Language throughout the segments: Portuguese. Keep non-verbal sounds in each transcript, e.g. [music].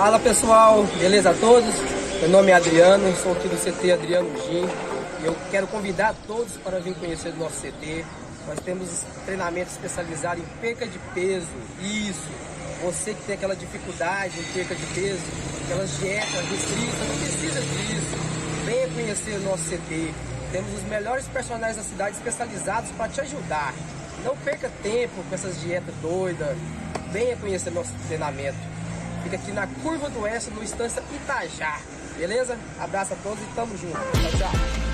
Fala pessoal, beleza a todos? Meu nome é Adriano, sou aqui do CT Adriano Gim e eu quero convidar todos para vir conhecer o nosso CT. Nós temos treinamento especializado em perca de peso, isso. Você que tem aquela dificuldade em perca de peso, aquelas dietas restritas, não precisa disso. Venha conhecer o nosso CT. Temos os melhores personagens da cidade especializados para te ajudar. Não perca tempo com essas dietas doidas. Venha conhecer nosso treinamento. Fica aqui na Curva do Oeste, no Estância Itajá. Beleza? Abraço a todos e tamo junto. Tchau, tchau.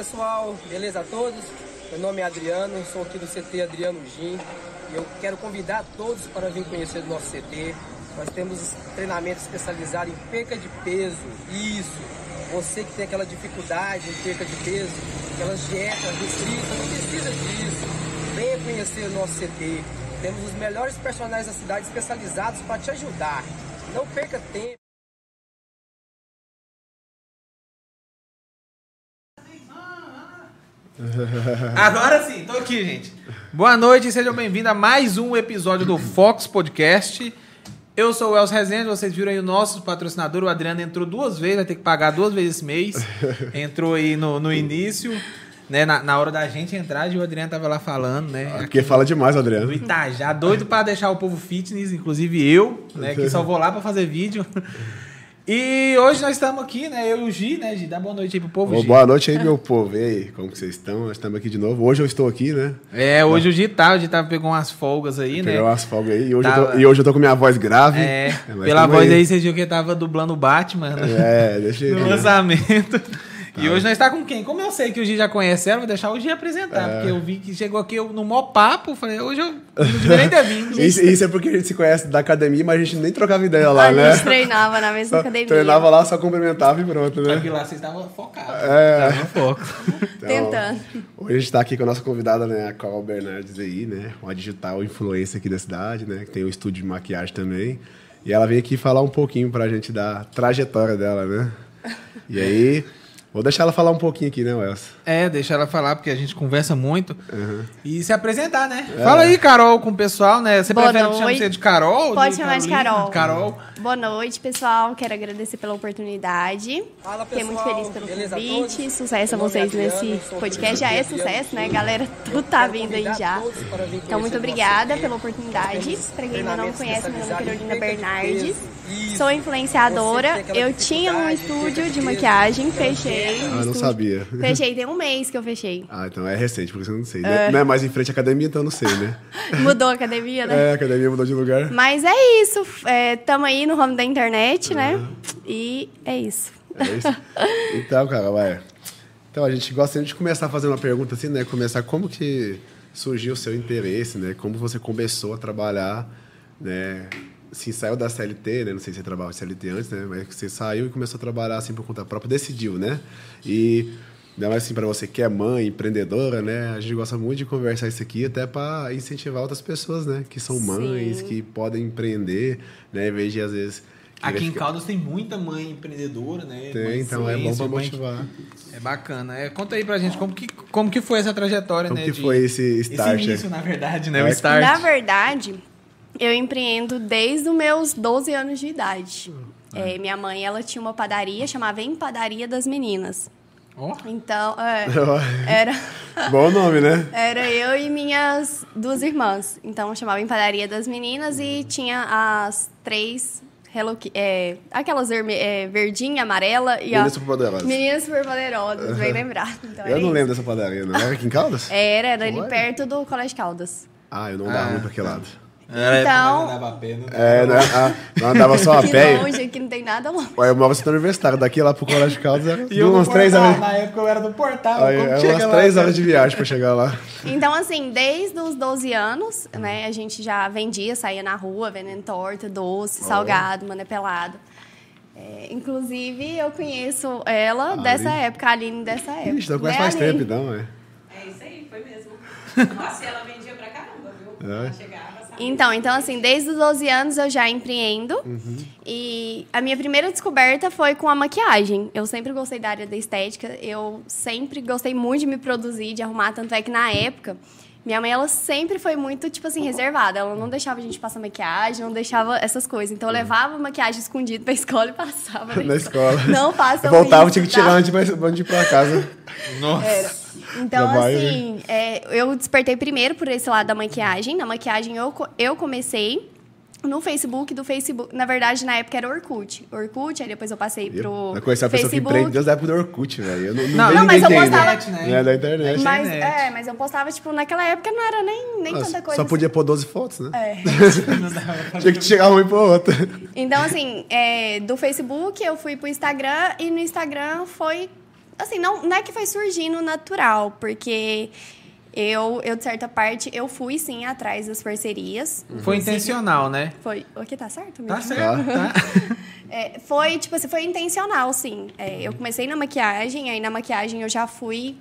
Pessoal, beleza a todos? Meu nome é Adriano, sou aqui do CT Adriano Gim e eu quero convidar todos para vir conhecer o nosso CT. Nós temos treinamento especializado em perca de peso, isso. Você que tem aquela dificuldade em perca de peso, aquelas dietas restritas, não precisa disso. Venha conhecer o nosso CT. Temos os melhores personagens da cidade especializados para te ajudar. Não perca tempo. [laughs] Agora sim, tô aqui, gente. Boa noite, sejam bem-vindos a mais um episódio do Fox Podcast. Eu sou o Elcio Rezende, vocês viram aí o nosso patrocinador, o Adriano entrou duas vezes, vai ter que pagar duas vezes esse mês. [laughs] Entrou aí no, no início, né? Na, na hora da gente entrar, e o Adriano tava lá falando, né? Porque fala demais, do Adriano. Itajá, doido pra deixar o povo fitness, inclusive eu, né? Que só vou lá pra fazer vídeo. E hoje nós estamos aqui, né? Eu e o Gi, né, Gi? Dá boa noite aí pro povo, Ô, Gi. boa noite aí, meu povo. E aí, como que vocês estão? Nós estamos aqui de novo. Hoje eu estou aqui, né? É, hoje o Gi tá, o Gi tá, pegou umas folgas aí, né? Pegar umas folgas aí. E hoje, eu Tava- tô, e hoje eu tô com minha voz grave. É, mas pela voz aí, você viu que ele tava dublando o Batman né? É, deixa no ele. lançamento. E hoje nós está com quem? Como eu sei que o Gi já conhece ela, vou deixar o Gi apresentar. É. Porque eu vi que chegou aqui eu, no mó papo, falei, hoje eu não devia nem ter vindo. [laughs] Isso, isso é porque a gente se conhece da academia, mas a gente nem trocava ideia lá, a né? gente treinava na mesma Só academia. treinava lá, só cumprimentava e pronto, Porque né? lá vocês estavam focados. É. Estavam foco. Então, Tentando. Hoje a gente tá aqui com a nossa convidada, né, a Carol Bernardes aí, né? Uma digital influencer aqui da cidade, né? Que tem um estúdio de maquiagem também. E ela veio aqui falar um pouquinho pra gente da trajetória dela, né? E aí, vou deixar ela falar um pouquinho aqui, né, Welson? É, deixa ela falar, porque a gente conversa muito. Uhum. E se apresentar, né? Fala aí, Carol, com o pessoal, né? Você Boa prefere que chame noite. você de Carol? ou Pode chamar de Carolina? Carol. Carol. Boa noite, pessoal. Quero agradecer pela oportunidade. Fala, Fiquei muito feliz pelo Beleza convite. Sucesso a é vocês nesse podcast. Já é sucesso, né? Galera, tudo tá vindo aí já. para Então, muito obrigada pela oportunidade. Pra quem ainda não conhece, meu nome é Carolina de Bernardes. Isso. Sou influenciadora. Eu tinha um estúdio de maquiagem, fechei. Ah, não estúdio- sabia. Fechei, tem um mês que eu fechei. Ah, então é recente, por isso eu não sei. né? Não é mais em frente à academia, então eu não sei, né? [laughs] Mudou a academia, né? É, a academia mudou de lugar. Mas é isso. É, tamo aí no ramo da internet, né? E é isso. É isso? [laughs] Então, cara, vai. Então, a gente gosta sempre de começar fazendo uma pergunta assim, né? Começar como que surgiu o seu interesse, né? Como você começou a trabalhar, né? Assim, saiu da CLT, né? Não sei se você trabalhava CLT antes, né? Mas você saiu e começou a trabalhar assim por conta própria, decidiu, né? E ainda mais assim para você que é mãe, empreendedora, né? A gente gosta muito de conversar isso aqui até para incentivar outras pessoas, né? Que são mães, Sim. que podem empreender, né? Em vez de às vezes Aqui em Caldas tem muita mãe empreendedora, né? tem, Mãe então é bom para motivar. É bacana. É, conta aí pra gente como que, como que foi essa trajetória, Como né? que de- foi esse esse start? início, na verdade, né? O É. start. Na verdade, eu empreendo desde os meus 12 anos de idade. É, minha mãe, ela tinha uma padaria, chamava Empadaria das Meninas. Ó, Então, é, [laughs] era, Bom nome, né? [laughs] era eu e minhas duas irmãs. Então, chamava Empadaria das Meninas e tinha as três... Hello, é, aquelas verme, é, verdinha, amarela e. Meninas Superpoderosas. Meninas Superpoderosas, bem lembrado. Então, Eu era não isso. lembro dessa padaria, não. Era aqui em Caldas? Era, era ali Olha. perto do Colégio Caldas. Ah, eu não Ah. muito pra aquele lado. Era Então- andava a pé, não É, né? Ah, não andava só a [laughs] Que pé. longe, aqui não tem nada longe. Eu morava no universitário. Daqui lá pro Colégio de Caldas era E umas três horas. Na época eu era do portal. Aí, como chega umas três horas de viagem pra chegar lá. Então, assim, desde os 12 anos, né, a gente já vendia, saía na rua vendendo torta, doce, salgado, manepelado. É, inclusive, eu conheço ela Aline. dessa época, a Aline dessa época. Ixi, então conhece faz tempo, então, é. É isso aí, foi mesmo. [laughs] Nossa, ela vendia pra caramba, viu? É. Ela chegava? Então, então, assim, desde os 12 anos eu já empreendo. E a minha primeira descoberta foi com a maquiagem. Eu sempre gostei da área da estética. Eu sempre gostei muito de me produzir, de arrumar. Tanto é que na época, minha mãe, ela sempre foi muito, tipo assim, reservada. Ela não deixava a gente passar maquiagem, não deixava essas coisas. Então, eu levava maquiagem escondida pra [laughs] escola e passava Na escola. Não façam Eu voltava, isso, tinha que tá? tirar antes pra, antes de ir pra casa. Nossa. Era. Então, assim, é, eu despertei primeiro por esse lado da maquiagem. Na maquiagem eu, eu comecei no Facebook, do Facebook. Na verdade, na época era Orkut. Orkut, aí depois eu passei pro Eu conheci a pessoa que Facebook. empreende desde a época do Orkut, velho. Eu não, não, Não, não, mas eu que tem, postava- né? É, da internet. Mas, internet. é, mas eu postava, tipo, naquela época não era nem, nem Ah, tanta coisa. Só assim. podia pôr 12 fotos, né? É. [laughs] Tinha que chegar um e pôr outra. Então, assim, é, do Facebook eu fui pro Instagram e no Instagram foi. Assim, não, não é que foi surgindo natural, porque eu, eu, de certa parte, eu fui sim atrás das parcerias. Foi Inclusive, intencional, né? Foi. O que tá certo? Tá mesmo? certo, tá? [laughs] É, foi, tipo assim, foi intencional, sim. É, eu comecei na maquiagem, aí na maquiagem eu já fui.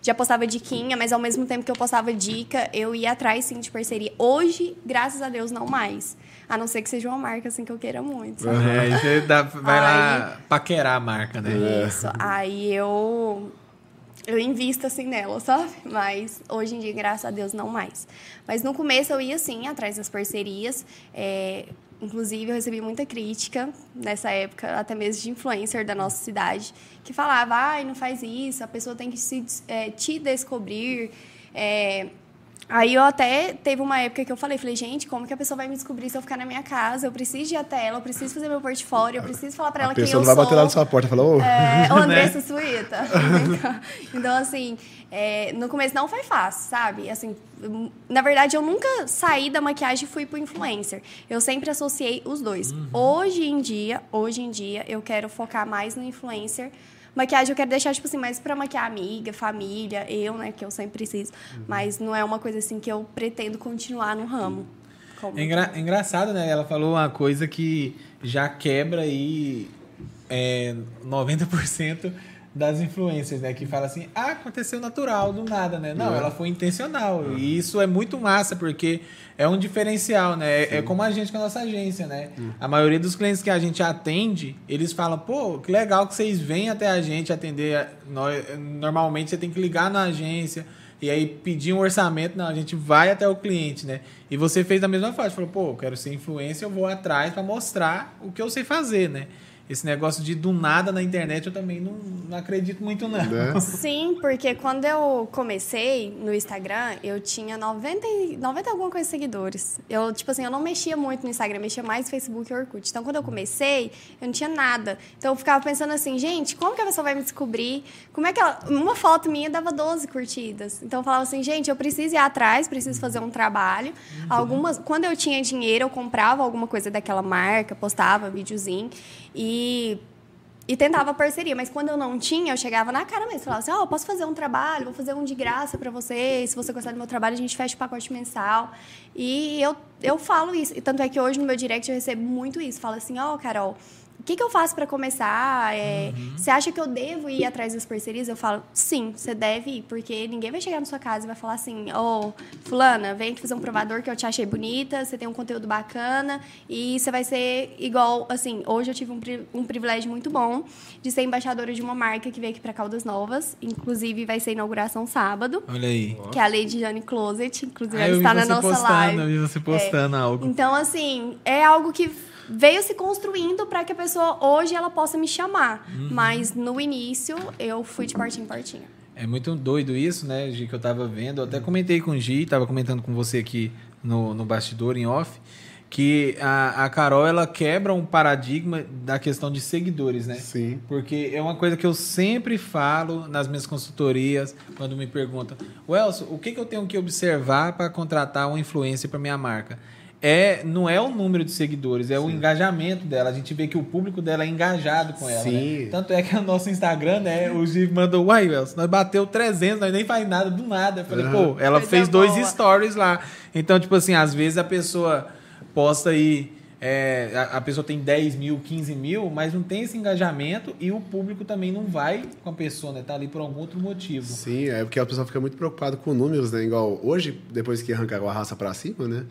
Já postava diquinha, mas ao mesmo tempo que eu postava dica, eu ia atrás, sim, de parceria. Hoje, graças a Deus, não mais. A não ser que seja uma marca, assim, que eu queira muito. sabe? É, aí você dá- vai lá paquerar a marca, né? Isso. Aí eu eu invisto assim nela, sabe? Mas hoje em dia, graças a Deus, não mais. Mas no começo eu ia sim atrás das parcerias. É, inclusive, eu recebi muita crítica nessa época, até mesmo de influencer da nossa cidade, que falava, ai, não faz isso, a pessoa tem que se, é, te descobrir. É, Aí eu até teve uma época que eu falei, falei, gente, como que a pessoa vai me descobrir se eu ficar na minha casa? Eu preciso ir até ela, eu preciso fazer meu portfólio, eu preciso falar pra A ela quem pessoa eu não vai sou. bater lá na sua porta e falar, ô, É, o [laughs] Né? Andressa Suíta. [laughs] Então, assim, é, no começo não foi fácil, sabe? Assim, na verdade, eu nunca saí da maquiagem e fui pro influencer. Eu sempre associei os dois. Uhum. Hoje em dia, hoje em dia, eu quero focar mais no influencer, Maquiagem eu quero deixar, tipo assim, mais pra maquiar amiga, família, eu, né, que eu sempre preciso. Mas não é uma coisa assim que eu pretendo continuar no ramo. É engra- engraçado, né? Ela falou uma coisa que já quebra aí é, 90% das influências, né? Que fala assim, ah, aconteceu natural, do nada, né? Não, É. ela foi intencional. E isso é muito massa, porque é um diferencial, né? É- É como a gente com a nossa agência, né? A maioria dos clientes que a gente atende, eles falam, pô, que legal que vocês vêm até a gente atender. Normalmente você tem que ligar na agência e aí pedir um orçamento, não, a gente vai até o cliente, né? E você fez da mesma forma, falou, pô, eu quero ser influencer, eu vou atrás para mostrar o que eu sei fazer, né? Esse negócio de do nada na internet eu também não, não acredito muito, não. Né? [laughs] Sim, porque quando eu comecei no Instagram, eu tinha 90, e- 90 e alguma coisa de seguidores. Eu, tipo assim, eu não mexia muito no Instagram, mexia mais no Facebook e Orkut. Então, quando eu comecei, eu não tinha nada. Então, eu ficava pensando assim, gente, como que a pessoa vai me descobrir? Como é que ela... Uma foto minha dava 12 curtidas. Então, eu falava assim, gente, eu preciso ir atrás, preciso fazer um trabalho. Algumas... Quando eu tinha dinheiro, eu comprava alguma coisa daquela marca, postava videozinho. E e tentava parceria, mas quando eu não tinha, eu chegava na cara mesmo, falava assim, ó, posso fazer um trabalho, vou fazer um de graça para você, se você gostar do meu trabalho, a gente fecha o pacote mensal. E eu, eu falo isso, e tanto é que hoje no meu direct eu recebo muito isso, fala assim, ó, Carol, o que, que eu faço para começar? É, Você acha que eu devo ir atrás das parcerias? Eu falo, sim, você deve ir, porque ninguém vai chegar na sua casa e vai falar assim, ô, fulana, vem aqui fazer um provador que eu te achei bonita, você tem um conteúdo bacana e você vai ser igual, assim, hoje eu tive um, pri- um privilégio muito bom de ser embaixadora de uma marca que veio aqui para Caldas Novas, inclusive vai ser inauguração sábado, Olha aí. que é a Lady Jane Closet, inclusive Ah, ela está na nossa postando, live. eu vi você postando algo. Então, assim, é algo que veio se construindo para que a pessoa hoje ela possa me chamar. Uhum. Mas no início eu fui de portinho em portinho. É muito doido isso, né, Gi, que eu tava vendo. Eu até comentei com o Gi, tava comentando com você aqui no, no bastidor, em off, que a, a Carol, ela quebra um paradigma da questão de seguidores, né? Sim. Porque é uma coisa que eu sempre falo nas minhas consultorias, quando me perguntam, Welson, o que, que eu tenho que observar para contratar um influencer para minha marca? É, não é o número de seguidores, é o engajamento dela. A gente vê que o público dela é engajado com ela. Sim. Né? Tanto é que o nosso Instagram, né? O Gi mandou, uai, Welson, nós bateu 300, nós nem faz nada do nada. Eu falei, pô, ela Coisa fez dois stories lá. Então, tipo assim, às vezes a pessoa posta aí. é, a, a pessoa tem 10 mil, 15 mil, mas não tem esse engajamento e o público também não vai com a pessoa, né? Tá ali por algum outro motivo. Sim, é porque a pessoa fica muito preocupada com números, né? Igual hoje, depois que arrancaram a raça pra cima, né?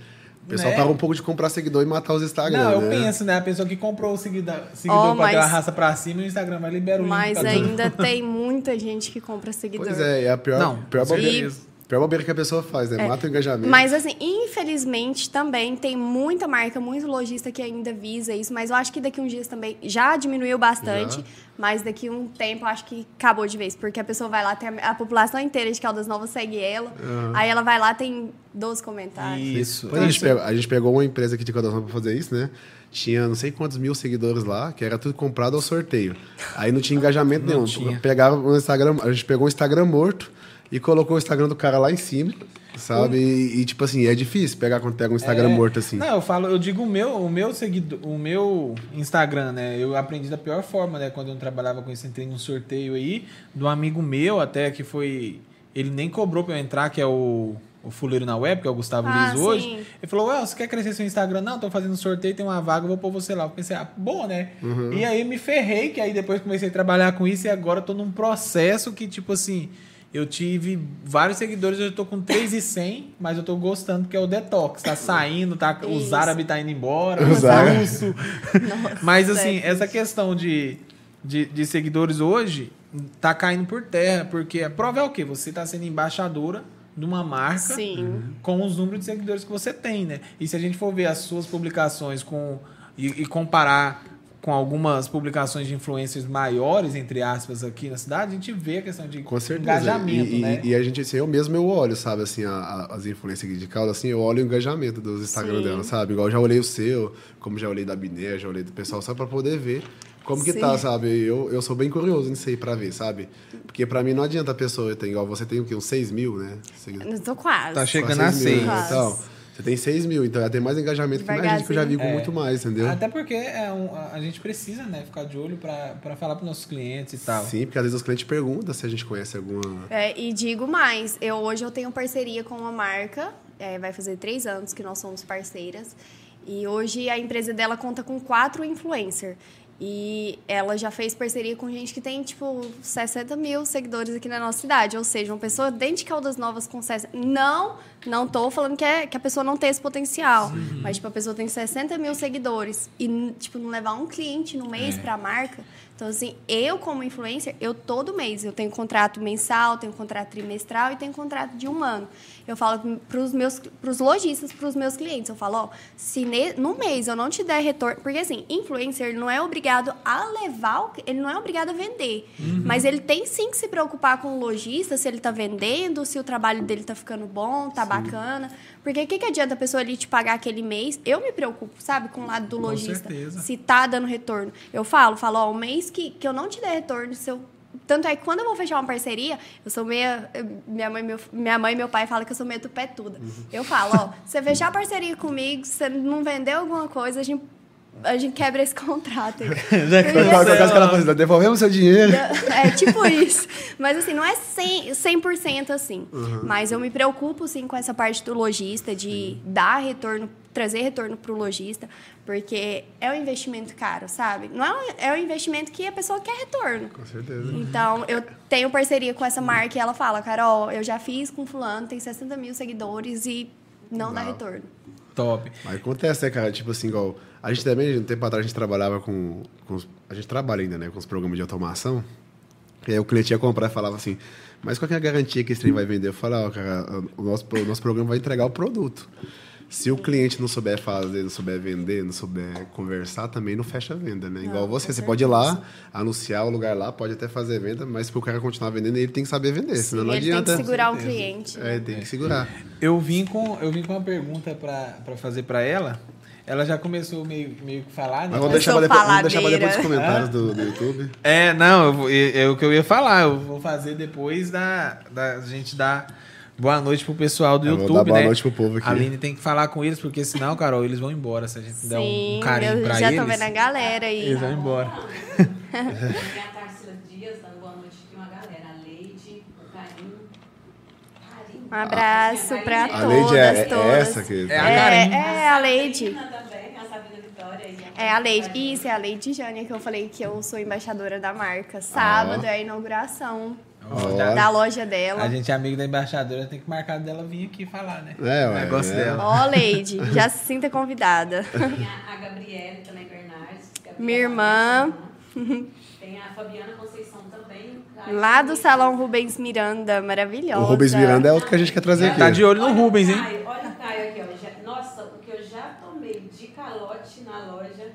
O pessoal Né? para um pouco de comprar seguidor e matar os Instagram, não, eu né? penso, né? A pessoa que comprou o seguidor, seguidor Oh, pra mas- raça pra cima e o Instagram vai liberar o Mas ainda tem muita gente que compra seguidor. Pois é, é a pior, Não, pior, bobeira, certeza. Pior bobeira que a pessoa faz, né? Mata o engajamento. Mas, assim, infelizmente, também tem muita marca, muito lojista que ainda visa isso, mas eu acho que daqui uns dias também já diminuiu bastante, Já. mas daqui um tempo eu acho que acabou de vez, porque a pessoa vai lá, tem a, a população inteira de Caldas Novas segue ela, aí ela vai lá, tem 12 comentários. Isso. Pois a, gente pegou, a gente pegou uma empresa aqui de Caldas Novas pra fazer isso, né? Tinha não sei quantos mil seguidores lá, que era tudo comprado ao sorteio. Aí não tinha engajamento Não nenhum. tinha. Pegaram o Instagram, a gente pegou o Instagram morto e colocou o Instagram do cara lá em cima, sabe? E, e, tipo assim, é difícil pegar quando pega um Instagram É. morto assim. Não, eu falo, eu digo o meu, o meu seguidor, o meu Instagram, né? Eu aprendi da pior forma, né? Quando eu trabalhava com isso, entrei num sorteio aí, de um amigo meu até que foi. Ele nem cobrou pra eu entrar, que é o, o fuleiro na web, que é o Gustavo Ah, Luiz hoje. sim. Ele falou, ué, você quer crescer seu Instagram? Não, tô fazendo sorteio, tem uma vaga, eu vou pôr você lá. Eu pensei, ah, bom, né? Uhum. E aí me ferrei, que aí depois comecei a trabalhar com isso e agora eu tô num processo que, tipo assim. Eu tive vários seguidores, eu tô com 3,100, mas eu tô gostando porque é o detox. Tá saindo, tá, os Isso. árabes tá indo embora, Os os árabes. russos. Nossa, Mas assim, sério. essa questão de, de, de seguidores hoje tá caindo por terra, porque a prova é o quê? Você tá sendo embaixadora de uma marca Sim. com os números de seguidores que você tem, né? E se a gente for ver as suas publicações com e, e comparar com algumas publicações de influencers maiores, entre aspas, aqui na cidade, a gente vê a questão de Com certeza. engajamento, e, e- né? e a gente, assim, eu mesmo eu olho, sabe, assim, a- a- as influências aqui de Caldas, assim, eu olho o engajamento dos Instagram Sim. dela, sabe? Igual eu já olhei o seu, como já olhei da Biné, já olhei do pessoal, só pra poder ver como que Sim. tá, sabe? Eu, eu sou bem curioso nisso aí pra ver, sabe? Porque pra mim não adianta a pessoa ter igual você tem o quê? Uns 6 mil, né? Eu tô quase. Tá chegando a seis mil, seis. né? Quase. Então, Você tem 6 mil, então já tem mais engajamento que mais gente que eu já vi com É. muito mais, entendeu? Até porque é um- a gente precisa, né, ficar de olho pra, pra falar pros nossos clientes e tal. Sim, porque às vezes os clientes perguntam se a gente conhece alguma. É, e digo mais, eu hoje eu tenho parceria com uma marca, é, vai fazer três anos que nós somos parceiras, e hoje a empresa dela conta com quatro influencers. E ela já fez parceria com gente que tem, tipo, 60 mil seguidores aqui na nossa cidade. Ou seja, uma pessoa dentro de Caldas Novas com 60... Não, não tô falando que, é, que a pessoa não tem esse potencial. Mas, tipo, a pessoa tem 60 mil seguidores. E, tipo, não levar um cliente no mês É. pra marca. Então, assim, eu como influencer, eu todo mês, eu tenho contrato mensal, tenho contrato trimestral e tenho contrato de um ano. Eu falo para os meus, pros lojistas, para os meus clientes, eu falo, ó, se ne- no mês eu não te der retorno, porque assim, influencer não é obrigado a levar, o- ele não é obrigado a vender, mas ele tem sim que se preocupar com o lojista, se ele tá vendendo, se o trabalho dele tá ficando bom, tá bacana, porque o que, que adianta a pessoa ali te pagar aquele mês? Eu me preocupo, sabe, com o lado do lojista se tá dando retorno. Eu falo, falo, ó, o mês que, que eu não te der retorno, se eu. Tanto é que quando eu vou fechar uma parceria, eu sou meia. Minha mãe, meu, minha mãe e meu pai falam que eu sou meio tupetuda. Eu falo, ó, você fechar parceria comigo, você não vendeu alguma coisa, a gente, a gente quebra esse [laughs] contrato. Já Por causa por causa que ela fala assim, devolvemos seu dinheiro. É tipo [laughs] isso. Mas assim, não é 100%, 100% assim. Mas eu me preocupo sim com essa parte do lojista, de dar retorno, trazer retorno para o lojista, porque é um investimento caro, sabe? Não é um, é um investimento que a pessoa quer retorno. Com certeza. Então, eu tenho parceria com essa marca e ela fala, Carol, eu já fiz com fulano, tem 60 mil seguidores e não dá Uau. retorno. Top. Mas acontece, né, cara? Tipo assim, igual. A gente também, um tempo atrás, a gente trabalhava com. com os- a gente trabalha ainda, né? Com os programas de automação. E aí o cliente ia comprar e falava assim, mas qual que é a garantia que esse trem vai vender? Eu falava, ó, cara, o nosso, o nosso programa vai entregar o produto. Se o cliente não souber fazer, não souber vender, não souber conversar, também não fecha a venda, né? Igual você, você pode ir lá, anunciar o lugar lá, pode até fazer venda, mas para o cara continuar vendendo, ele tem que saber vender, senão Sim, não ele tem adianta. que segurar o cliente. É, tem que segurar. Eu vim com, eu vim com uma pergunta pra fazer pra ela. Ela já começou meio, meio que falar, né? Mas vamos Eu deixar, pra depois, vamos deixar pra depois dos faladeira. comentários do, do YouTube. É, não, eu vou- é, o que eu ia falar. Eu vou fazer depois da, da gente dar boa noite pro pessoal do Eu vou YouTube, dar boa né? noite pro povo aqui. A Aline tem que falar com eles, porque senão, Carol, eles vão embora. Se a gente der um Sim, carinho eu pra já eles, tô vendo a galera aí. eles vão embora. [laughs] Tem a Tarsila Dias dando boa noite aqui, uma galera. A Leide, o Carinho. Carinho. Um abraço pra A todas, Leide é, é todas. essa que. É a É, Karen. é a Leide. Também, a Sabrina Vitória. e É a Leide. Isso, é a Leide Jânia, que eu falei que eu sou embaixadora da marca. Sábado é a inauguração Ó, Ó. já- da loja dela. A gente é amigo da embaixadora, tem que marcar dela vir aqui falar, né? É, o negócio é. dela. Ó, Leide, já se sinta convidada. Tem a, a Gabriele também Bernardes. Gabriela Minha irmã. [laughs] Tem a Fabiana Conceição também. Lá do Salão Rubens Miranda, maravilhosa. O Rubens Miranda é outro que a gente quer trazer aqui. Tá de olho no Rubens, hein? Caio, olha o Caio aqui, ó. Já- nossa, o que eu já tomei de calote na loja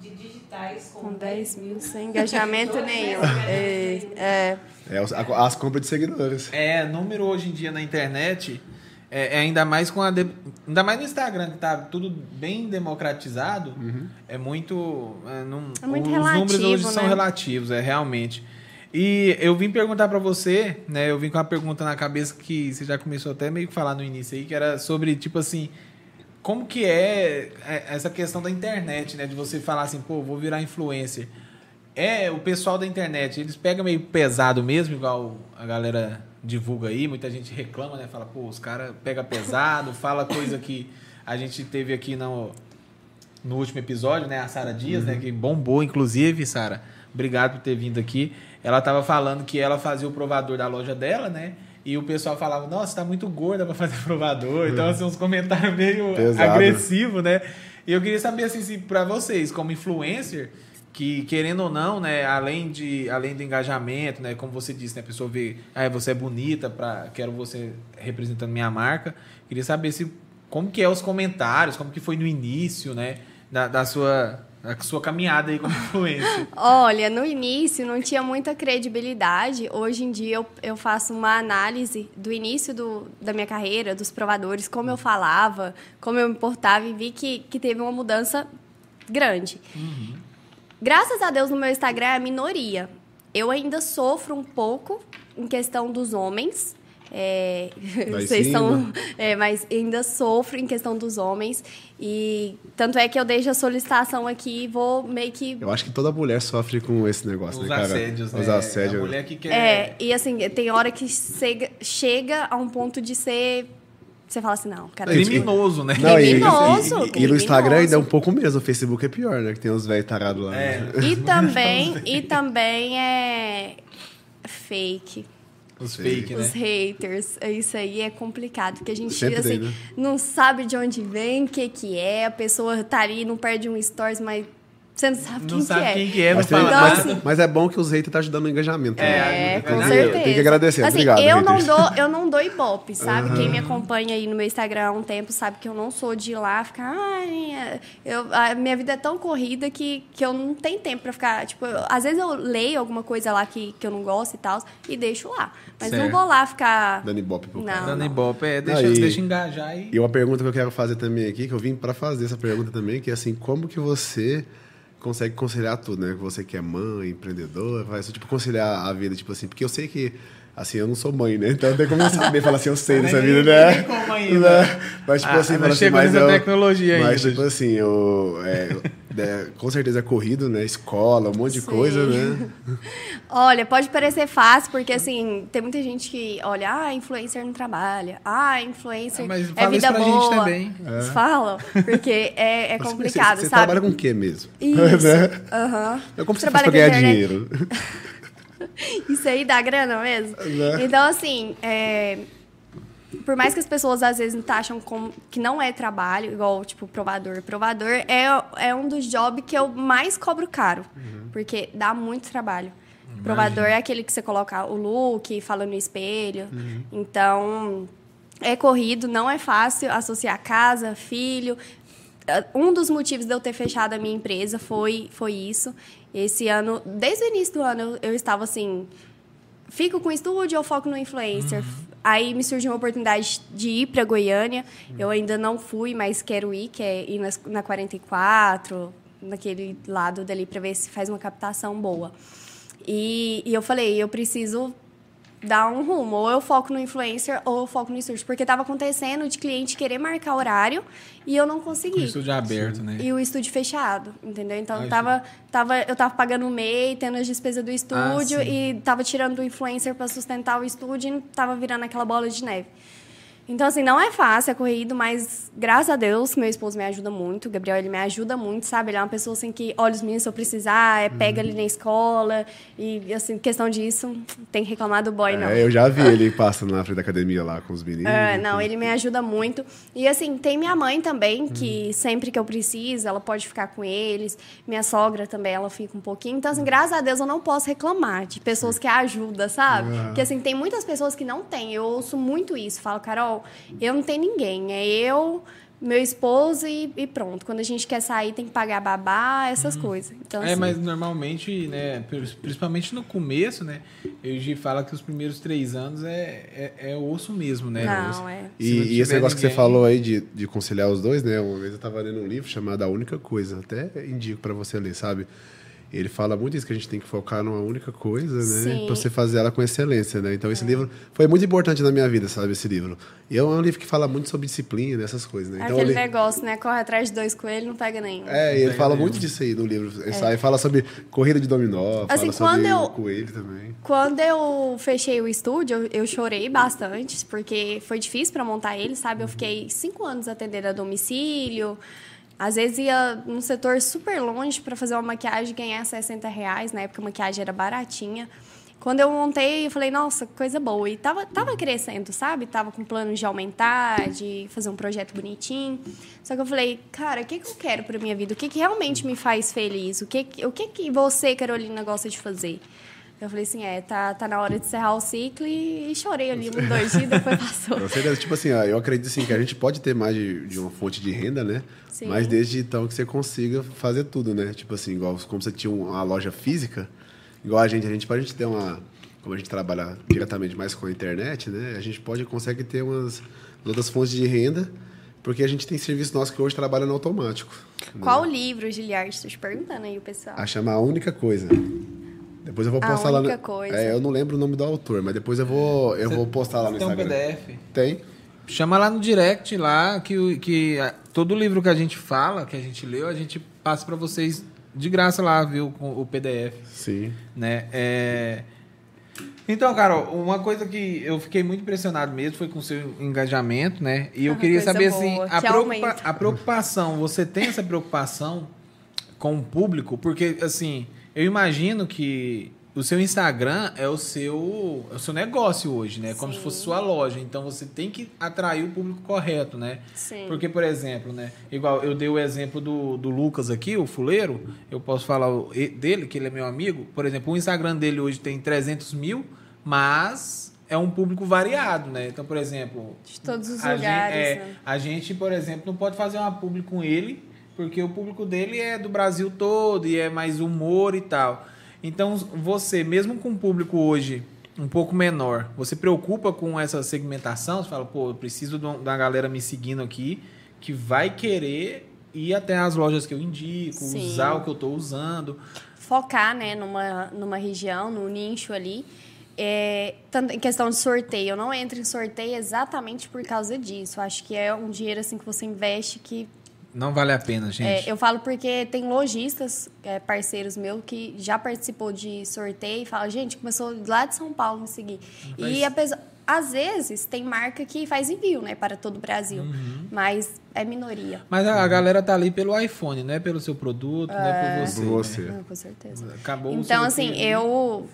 de digitais com, Com 10 mil, sem engajamento [laughs] nenhum. É, é. É as compras de seguidores. É, número hoje em dia na internet, é, é ainda mais com a. de- ainda mais no Instagram, que tá tudo bem democratizado, é muito. É, não- É muito os números relativo, hoje são né? relativos, é realmente. E eu vim perguntar pra você, né? Eu vim com uma pergunta na cabeça que você já começou até meio que falar no início aí, que era sobre, tipo assim, como que é é, essa questão da internet, né? De você falar assim, pô, vou virar influencer. É, o pessoal da internet, eles pegam meio pesado mesmo, igual a galera divulga aí, muita gente reclama, né? Fala, pô, os caras pegam pesado, fala coisa que a gente teve aqui no, no último episódio, né? A Sara Dias, né? Que bombou, inclusive, Sara. Obrigado por ter vindo aqui. Ela tava falando que ela fazia o provador da loja dela, né? E o pessoal falava, nossa, tá muito gorda pra fazer provador. Então, assim, uns comentários meio agressivos, né? E eu queria saber, assim, se pra vocês, como influencer, que querendo ou não, né, além de além do engajamento, né, como você disse, né, a pessoa vê, ah, você é bonita, para quero você representando minha marca. Queria saber se como que é os comentários, como que foi no início, né, da, da sua da sua caminhada aí como influencer. [laughs] Olha, no início não tinha muita credibilidade. Hoje em dia eu, eu faço uma análise do início do, da minha carreira, dos provadores, como eu falava, como eu me portava e vi que, que teve uma mudança grande. Graças a Deus no meu Instagram é a minoria. Eu ainda sofro um pouco em questão dos homens. É, [laughs] vocês são, é, mas ainda sofro em questão dos homens e tanto é que eu deixo a solicitação aqui e vou meio que Eu acho que toda mulher sofre com esse negócio, Os né, cara? assédios, né? Os assédios. A mulher que quer... É, e assim, tem hora que chega, chega a um ponto de ser. Você fala assim, não, cara. Criminoso, né? Não, e, Criminoso, e- e- e no. Instagram ainda é um pouco mesmo. O Facebook é pior, né? Que tem uns velhos tarados lá. É. né? E [laughs] também, e também é fake. Os fake, Os né? haters, isso aí é complicado, porque a gente Sempre assim, tem, né? não sabe de onde vem, o que que é, a pessoa tá ali, não perde um stories, mas você não sabe Não quem sabe que é. quem que é, não Mas, tem- fala Então, mas- assim- mas é bom que os haters tá ajudando no engajamento. É, né? É, Tem com que- certeza. Tem que agradecer. Assim, Obrigado, eu não dou, eu não dou ibope, sabe? Quem me acompanha aí no meu Instagram há um tempo sabe que eu não sou de ir lá ficar, ai, eu, a minha vida é tão corrida que, que eu não tenho tempo pra ficar, tipo, eu- às vezes eu leio alguma coisa lá que, que eu não gosto e tal e deixo lá. Mas Certo. não vou lá ficar Dando ibope pro Não. cara. Dando ibope, é, deixa, Aí- deixa engajar e... E uma pergunta que eu quero fazer também aqui, que eu vim pra fazer essa pergunta também, que é assim, como que você consegue conciliar tudo, né? Você que é mãe, empreendedora, vai tipo conciliar a vida, tipo assim, porque eu sei que assim, eu não sou mãe, né? Então tem como eu saber falar assim, eu sei [laughs] dessa vida, né? como ainda. Né? Mas tipo Ah, assim, não fala assim, mas eu, tecnologia Mas tipo assim, eu é, é, com certeza é corrido, né? Escola, um monte de Sim. coisa, né? [laughs] Olha, pode parecer fácil, porque assim, tem muita gente que olha, ah, influencer não trabalha, ah, influencer mas é vida isso pra gente boa. também. Eles falam, porque é, é [laughs] Mas complicado, você, você sabe? trabalha com o quê mesmo? [laughs] Isso. Né? Aham. Como você Trabalha faz pra ganhar dinheiro? Isso aí dá grana mesmo? Né? Então, assim, é, por mais que as pessoas às vezes acham como, que não é trabalho, igual, tipo, provador. Provador é, é um dos jobs que eu mais cobro caro, porque dá muito trabalho. Provador é aquele que você coloca o look, fala no espelho. Então, é corrido, não é fácil associar casa, filho. Eh, Um dos motivos de eu ter fechado a minha empresa foi, foi isso. Esse ano, desde o início do ano, eu, eu estava assim: fico com o estúdio ou foco no influencer? Aí me surgiu uma oportunidade de ir para Goiânia. Eu ainda não fui, mas quero ir, que é ir nas- na 44, naquele lado dali, para ver se faz uma captação boa. E, e eu falei: eu preciso dar um rumo. Ou eu foco no influencer ou eu foco no estúdio. Porque estava acontecendo de cliente querer marcar horário e eu não consegui. o estúdio aberto, né? E o estúdio fechado, entendeu? Então Ai, tava, tava, eu tava pagando o MEI, tendo as despesas do estúdio Ah, sim. e tava tirando do influencer para sustentar o estúdio e tava virando aquela bola de neve. Então, assim, não é fácil, é corrido, mas graças a Deus, meu esposo me ajuda muito. O Gabriel, ele me ajuda muito, sabe? Ele é uma pessoa, assim, que olha os meninos se eu precisar, é, pega Uhum. ali na escola. E, assim, questão disso, tem que reclamar do boy, não. É, eu já vi ele passando na frente da academia lá com os meninos. É, não, ele me ajuda muito. E assim, tem minha mãe também, que Uhum. sempre que eu preciso, ela pode ficar com eles. Minha sogra também, ela fica um pouquinho. Então, assim, graças a Deus eu não posso reclamar de pessoas que ajudam, sabe? Porque assim, tem muitas pessoas que não têm. Eu ouço muito isso. Falo, Carol, eu não tenho ninguém. É eu, meu esposo e, e pronto. Quando a gente quer sair, tem que pagar babá, essas coisas. Então, É, assim, mas normalmente, né, principalmente no começo, né, eu Gi fala que os primeiros três anos é, é, é osso mesmo, né? Não, é. Se não E, e esse negócio que você ninguém- falou aí de, de conciliar os dois, né? Uma vez eu tava lendo um livro chamado A Única Coisa, até indico pra você ler, sabe? Ele fala muito isso, que a gente tem que focar numa única coisa, né? Sim. Pra você fazer ela com excelência, né? Então esse livro foi muito importante na minha vida, sabe? Esse livro. E é um livro que fala muito sobre disciplina, essas coisas, né? É Então, aquele li- negócio, né? Corre atrás de dois coelhos, não pega nenhum. É, e ele fala muito disso aí no livro. Ele sai- fala sobre corrida de dominó, Assim, fala sobre quando eu- coelho também. Quando eu fechei o estúdio, eu- eu chorei bastante, porque foi difícil para montar ele, sabe? Eu fiquei cinco anos atendendo a domicílio. Às vezes ia num setor super longe para fazer uma maquiagem e ganhar 60 reais. Na época a maquiagem era baratinha. Quando eu montei, eu falei, nossa, coisa boa. E tava, tava crescendo, sabe? Tava com plano de aumentar, de fazer um projeto bonitinho. Só que eu falei, cara, o que, que eu quero pra minha vida? O que, que realmente me faz feliz? O que, o que, que você, Carolina, gosta de fazer? Eu falei assim, é, tá, tá na hora de encerrar o ciclo e, chorei ali uns dois dias, depois passou. Com certeza. Tipo assim, eu acredito assim, que a gente pode ter mais de, de uma fonte de renda, né? Sim. Mas desde então que você consiga fazer tudo, né? Tipo assim, igual como você tinha uma loja física, igual a gente, a gente, pra gente ter uma. Como a gente trabalha diretamente mais com a internet, né? A gente pode consegue ter umas outras fontes de renda, porque a gente tem serviço nosso que hoje trabalha no automático. né? Qual o livro, Giliard? Estou te perguntando aí, o pessoal. A chamar a única coisa. Depois eu vou A postar lá. única no- coisa. É, eu não lembro o nome do autor, mas depois eu vou, eu vou postar lá no Tem um Instagram. PDF. Tem? Chama lá no direct lá que, o- que a- todo livro que a gente fala, que a gente leu, a gente passa pra vocês de graça lá, viu, com o PDF, Sim. né? É... Então, Carol, uma coisa que eu fiquei muito impressionado mesmo foi com o seu engajamento, né? E eu Ah, queria saber boa, assim, a, preocupa- a preocupação, você tem essa preocupação com o público? Porque assim, eu imagino que o seu Instagram é o seu, é o seu negócio hoje, né? Como se Sim. fosse sua loja. Então você tem que atrair o público correto, né? Sim. Porque, por exemplo, né? Igual eu dei o exemplo do, do Lucas aqui, o fuleiro, eu posso falar dele, que ele é meu amigo. Por exemplo, o Instagram dele hoje tem 300 mil, mas é um público variado, né? Então, por exemplo, De todos os a gente, lugares, é, né? a gente, por exemplo, não pode fazer uma publi com ele, porque o público dele é do Brasil todo e é mais humor e tal. Então, você, mesmo com o público hoje um pouco menor, você preocupa com essa segmentação? Você fala, pô, eu preciso de uma galera me seguindo aqui que vai querer ir até as lojas que eu indico, Sim. usar o que eu estou usando. focar né, numa, numa região, num nicho ali. É, tanto em questão de sorteio, eu não entro em sorteio exatamente por causa disso. Acho que é um dinheiro assim que você investe que Não vale a pena, gente. é, eu falo porque tem lojistas, é, parceiros meus, que já participou de sorteio e fala, gente, começou lá de São Paulo me seguir. Mas- E apesar, às vezes tem marca que faz envio, né, para todo o Brasil, Uhum. mas é minoria. Mas a, a galera tá ali pelo iPhone, não é pelo seu produto, não é por você. Por né? você. Ah, com certeza. Acabou o Então, assim, ali. eu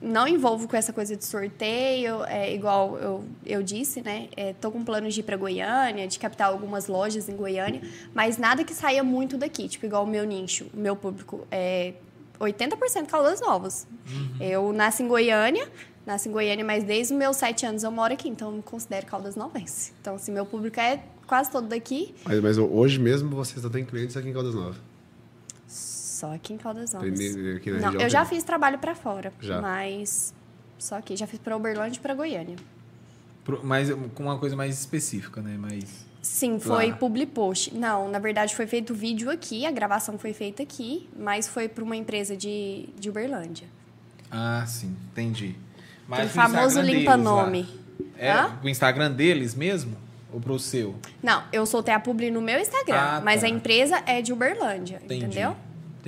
não envolvo com essa coisa de sorteio, é, igual eu, eu disse, né? É, tô com planos de ir para Goiânia, de captar algumas lojas em Goiânia, mas nada que saia muito daqui, tipo, igual o meu nicho, o meu público é 80% Caldas Novas. Uhum. Eu nasci em Goiânia, nasci em Goiânia, mas desde os meus sete anos eu moro aqui, então eu me considero Caldas Novense. Então, assim, meu público é quase todo daqui, Mas, mas hoje mesmo você só tem clientes aqui em Caldas Novas. Só aqui em Caldas Novas. Primeiro aqui na Não, região eu já tem. fiz trabalho pra fora, Já. mas só aqui. Já fiz pra Uberlândia e pra Goiânia. Pro- Mas com uma coisa mais específica, né? Mais... Sim, foi Lá. publi post. Não, na verdade foi feito vídeo aqui, a gravação foi feita aqui, mas foi pra uma empresa de, de Uberlândia. Ah, sim, entendi. o pro famoso limpa-nome. É Hã? o Instagram deles mesmo? Ou pro seu? Não, eu soltei a publi no meu Instagram, Ah, mas tá. a empresa é de Uberlândia, Entendi. entendeu?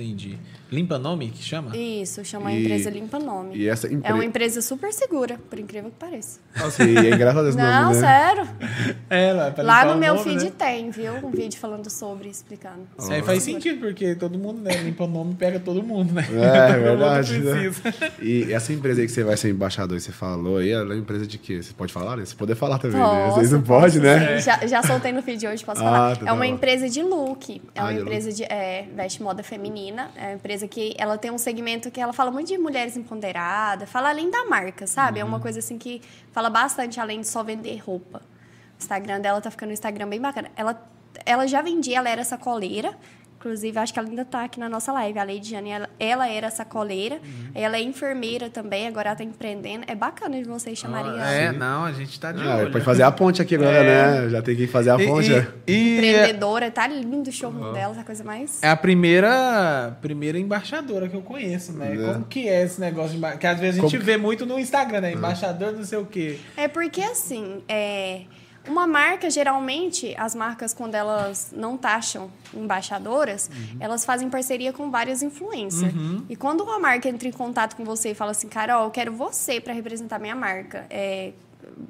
Entendi. Limpa nome que chama? Isso, chama a E- empresa Limpa Nome. E essa É uma empresa. super segura, por incrível que pareça. Nossa, e é engraçado esse Não, nome, né? sério. [laughs] É, lá, pra Lá no meu nome, feed né? tem, viu? Um vídeo falando sobre, explicando. Isso aí faz sentido, porque todo mundo, né? Limpa nome pega todo mundo, né? É, [laughs] Todo mundo verdade. né? E essa empresa aí que você vai ser embaixador, você falou aí, ela é uma empresa de quê? Você pode falar, né? Você pode falar também, né? Posso, Vocês não podem, né? [laughs] Já, já soltei no feed hoje, posso Ah, falar. tá, é tá uma bom. empresa de look. É Ah, uma de empresa de é, veste moda feminina. É uma empresa que ela tem um segmento que ela fala muito de mulheres empoderadas, fala além da marca, sabe? É uma Uhum. coisa assim que fala bastante além de só vender roupa. O Instagram dela tá ficando um Instagram bem bacana. Ela, ela já vendia, ela era sacoleira. Inclusive, acho que ela ainda tá aqui na nossa live. A Lady Jane, ela, ela era sacoleira. Uhum. Ela é enfermeira também, agora ela tá empreendendo. É bacana de vocês chamarem ela. É, não, a gente tá de Ah, olho. pode fazer a ponte aqui agora, né? Já tem que fazer a E- ponte. e- né? e é, empreendedora, tá lindo o showroom dela, tá coisa mais. é a primeira, primeira embaixadora que eu conheço, né? Né? Como que é esse negócio de. Que às vezes a gente Como vê muito no Instagram, né? Embaixador não sei o quê. É porque assim, é, uma marca, geralmente, as marcas, quando elas não taxam embaixadoras, elas fazem parceria com várias influencers. E quando uma marca entra em contato com você e fala assim, Carol, eu quero você para representar minha marca. É,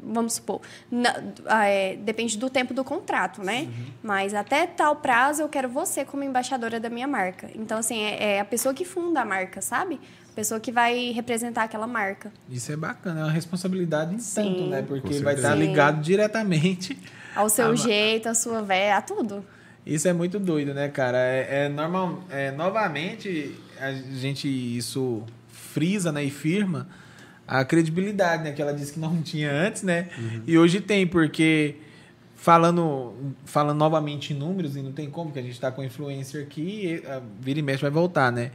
vamos supor, na- ah, é, depende do tempo do contrato, né? Mas até tal prazo eu quero você como embaixadora da minha marca. Então, assim, é, é a pessoa que funda a marca, sabe? A pessoa que vai representar aquela marca. Isso é bacana, é uma responsabilidade em Sim. tanto, né? Porque vai estar ligado diretamente. Ao seu ma- jeito, à sua véia, a tudo. Isso é muito doido, né, cara? É, é normal, é, novamente a gente isso frisa, né, e firma a credibilidade, né, que ela disse que não [laughs] tinha antes, né? E hoje tem, porque falando falando novamente em números e não tem como que a gente tá com influencer aqui, e, a vira e mexe vai voltar, né?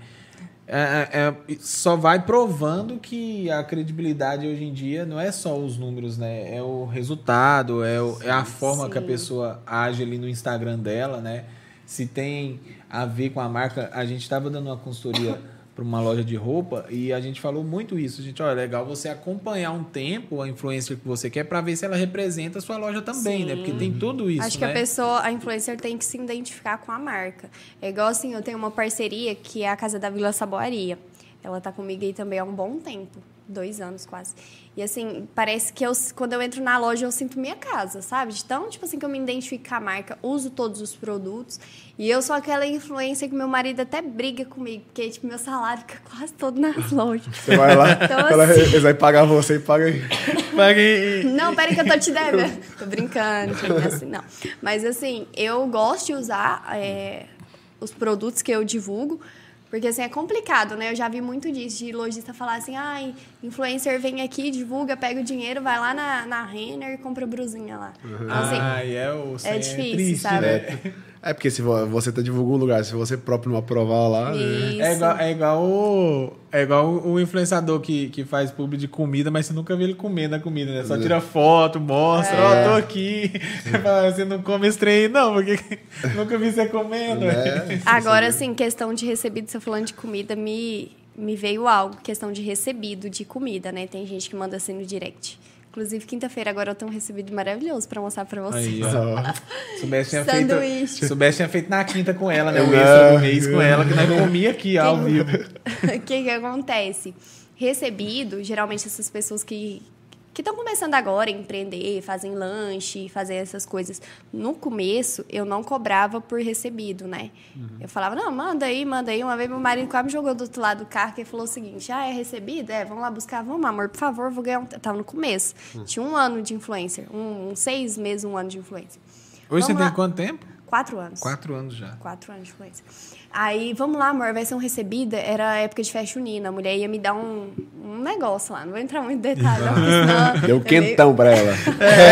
É, é, é, só vai provando que a credibilidade hoje em dia não é só os números, né? É o resultado, é, o- é a forma que a Sim. pessoa age ali no Instagram dela, né? Se tem a ver com a marca. A gente estava dando uma consultoria [laughs] para uma loja de roupa e a gente falou muito isso. Gente, olha, é legal você acompanhar um tempo a influencer que você quer para ver se ela representa a sua loja também, né? Sim. Porque tem tudo isso, Acho que né? a pessoa, a influencer tem que se identificar com a marca. É igual assim, eu tenho uma parceria que é a Casa da Vila Saboaria. Ela tá comigo aí também há um bom tempo, dois anos quase. E assim, parece que eu, quando eu entro na loja eu sinto minha casa, sabe? De tão, tipo assim, que eu me identifico com a marca, uso todos os produtos. E eu sou aquela influencer que meu marido até briga comigo, porque tipo, meu salário fica quase todo nas [laughs] lojas. Você vai lá, Então, ela, assim- eles vão pagar você e paga aí. Não, peraí que eu tô te [laughs] devendo. tô brincando, assim, não. Mas assim, eu gosto de usar é, os produtos que eu divulgo, porque assim, é complicado, né? Eu já vi muito disso, de lojista falar assim, ai, influencer vem aqui, divulga, pega o dinheiro, vai lá na, na Renner e compra brusinha lá. Então, assim, Ah, e é o é difícil, triste, sabe? né? [laughs] É porque se vo- você tá divulgando um lugar, se você próprio não aprovar lá, né? Isso. É igual, é igual o. É igual o influenciador que, que faz publi de comida, mas você nunca vê ele comendo a comida, né? Só tira foto, mostra, ó, tô aqui. [laughs] Você fala, Você não come esse trem, não, porque [laughs] nunca vi você comendo. Né? [laughs] Agora, assim, questão de recebido, você falando de comida, me, me veio algo, questão de recebido de comida, né? Tem gente que manda assim no direct. Inclusive, quinta-feira agora eu tenho um recebido maravilhoso pra mostrar pra vocês. Aí, ó. Só- Soubesse tinha Sanduíche. feito. Soubesse tinha feito na quinta com ela, né? O É. extra do mês com ela, que nós comia aqui ao vivo. [laughs] O que, que acontece? Recebido, geralmente essas pessoas que que estão começando agora a empreender, fazem lanche, fazer essas coisas. No começo, eu não cobrava por recebido, né? Eu falava, não, manda aí, manda aí. Uma vez meu marido quase me jogou do outro lado do carro, que ele falou o seguinte, ah, é recebido? É, vamos lá buscar. Vamos, amor, por favor, vou ganhar um... Eu tava no começo. Tinha um ano de influencer, um, um seis meses, um ano de influencer. Hoje você Vamos tem lá. quanto tempo? Quatro anos. Quatro anos já. Quatro anos de influência. Aí, vamos lá, amor, vai ser um recebida. Era época de festa junina. A mulher ia me dar um, um negócio lá. Não vou entrar muito em detalhe, não, senão... [laughs] Deu eu quentão pra ela.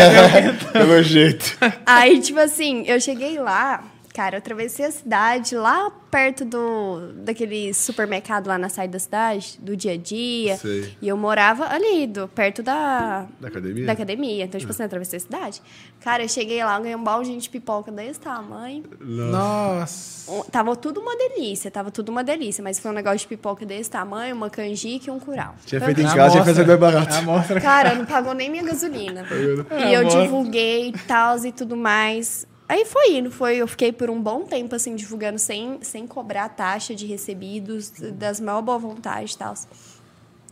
[laughs] Pelo jeito. Aí, tipo assim, eu cheguei lá, cara, eu atravessei a cidade, lá perto do daquele supermercado lá na saída da cidade, do dia a dia. Sei. E eu morava ali, do, perto da, Da academia? da academia. Então, tipo assim, eu atravessei a cidade. Cara, eu cheguei lá, eu ganhei um balde de pipoca desse tamanho. Nossa. Um- Tava tudo uma delícia, tava tudo uma delícia, mas foi um negócio de pipoca desse tamanho, uma canjica e um curau. Tinha Então, feito em A casa, tinha feito mais barato. [laughs] Cara, não pagou nem minha gasolina. É, e eu amostra. divulguei e tal e tudo mais. Aí foi indo, foi, eu fiquei por um bom tempo assim divulgando sem, sem cobrar taxa de recebidos, das maior boa vontade e tal.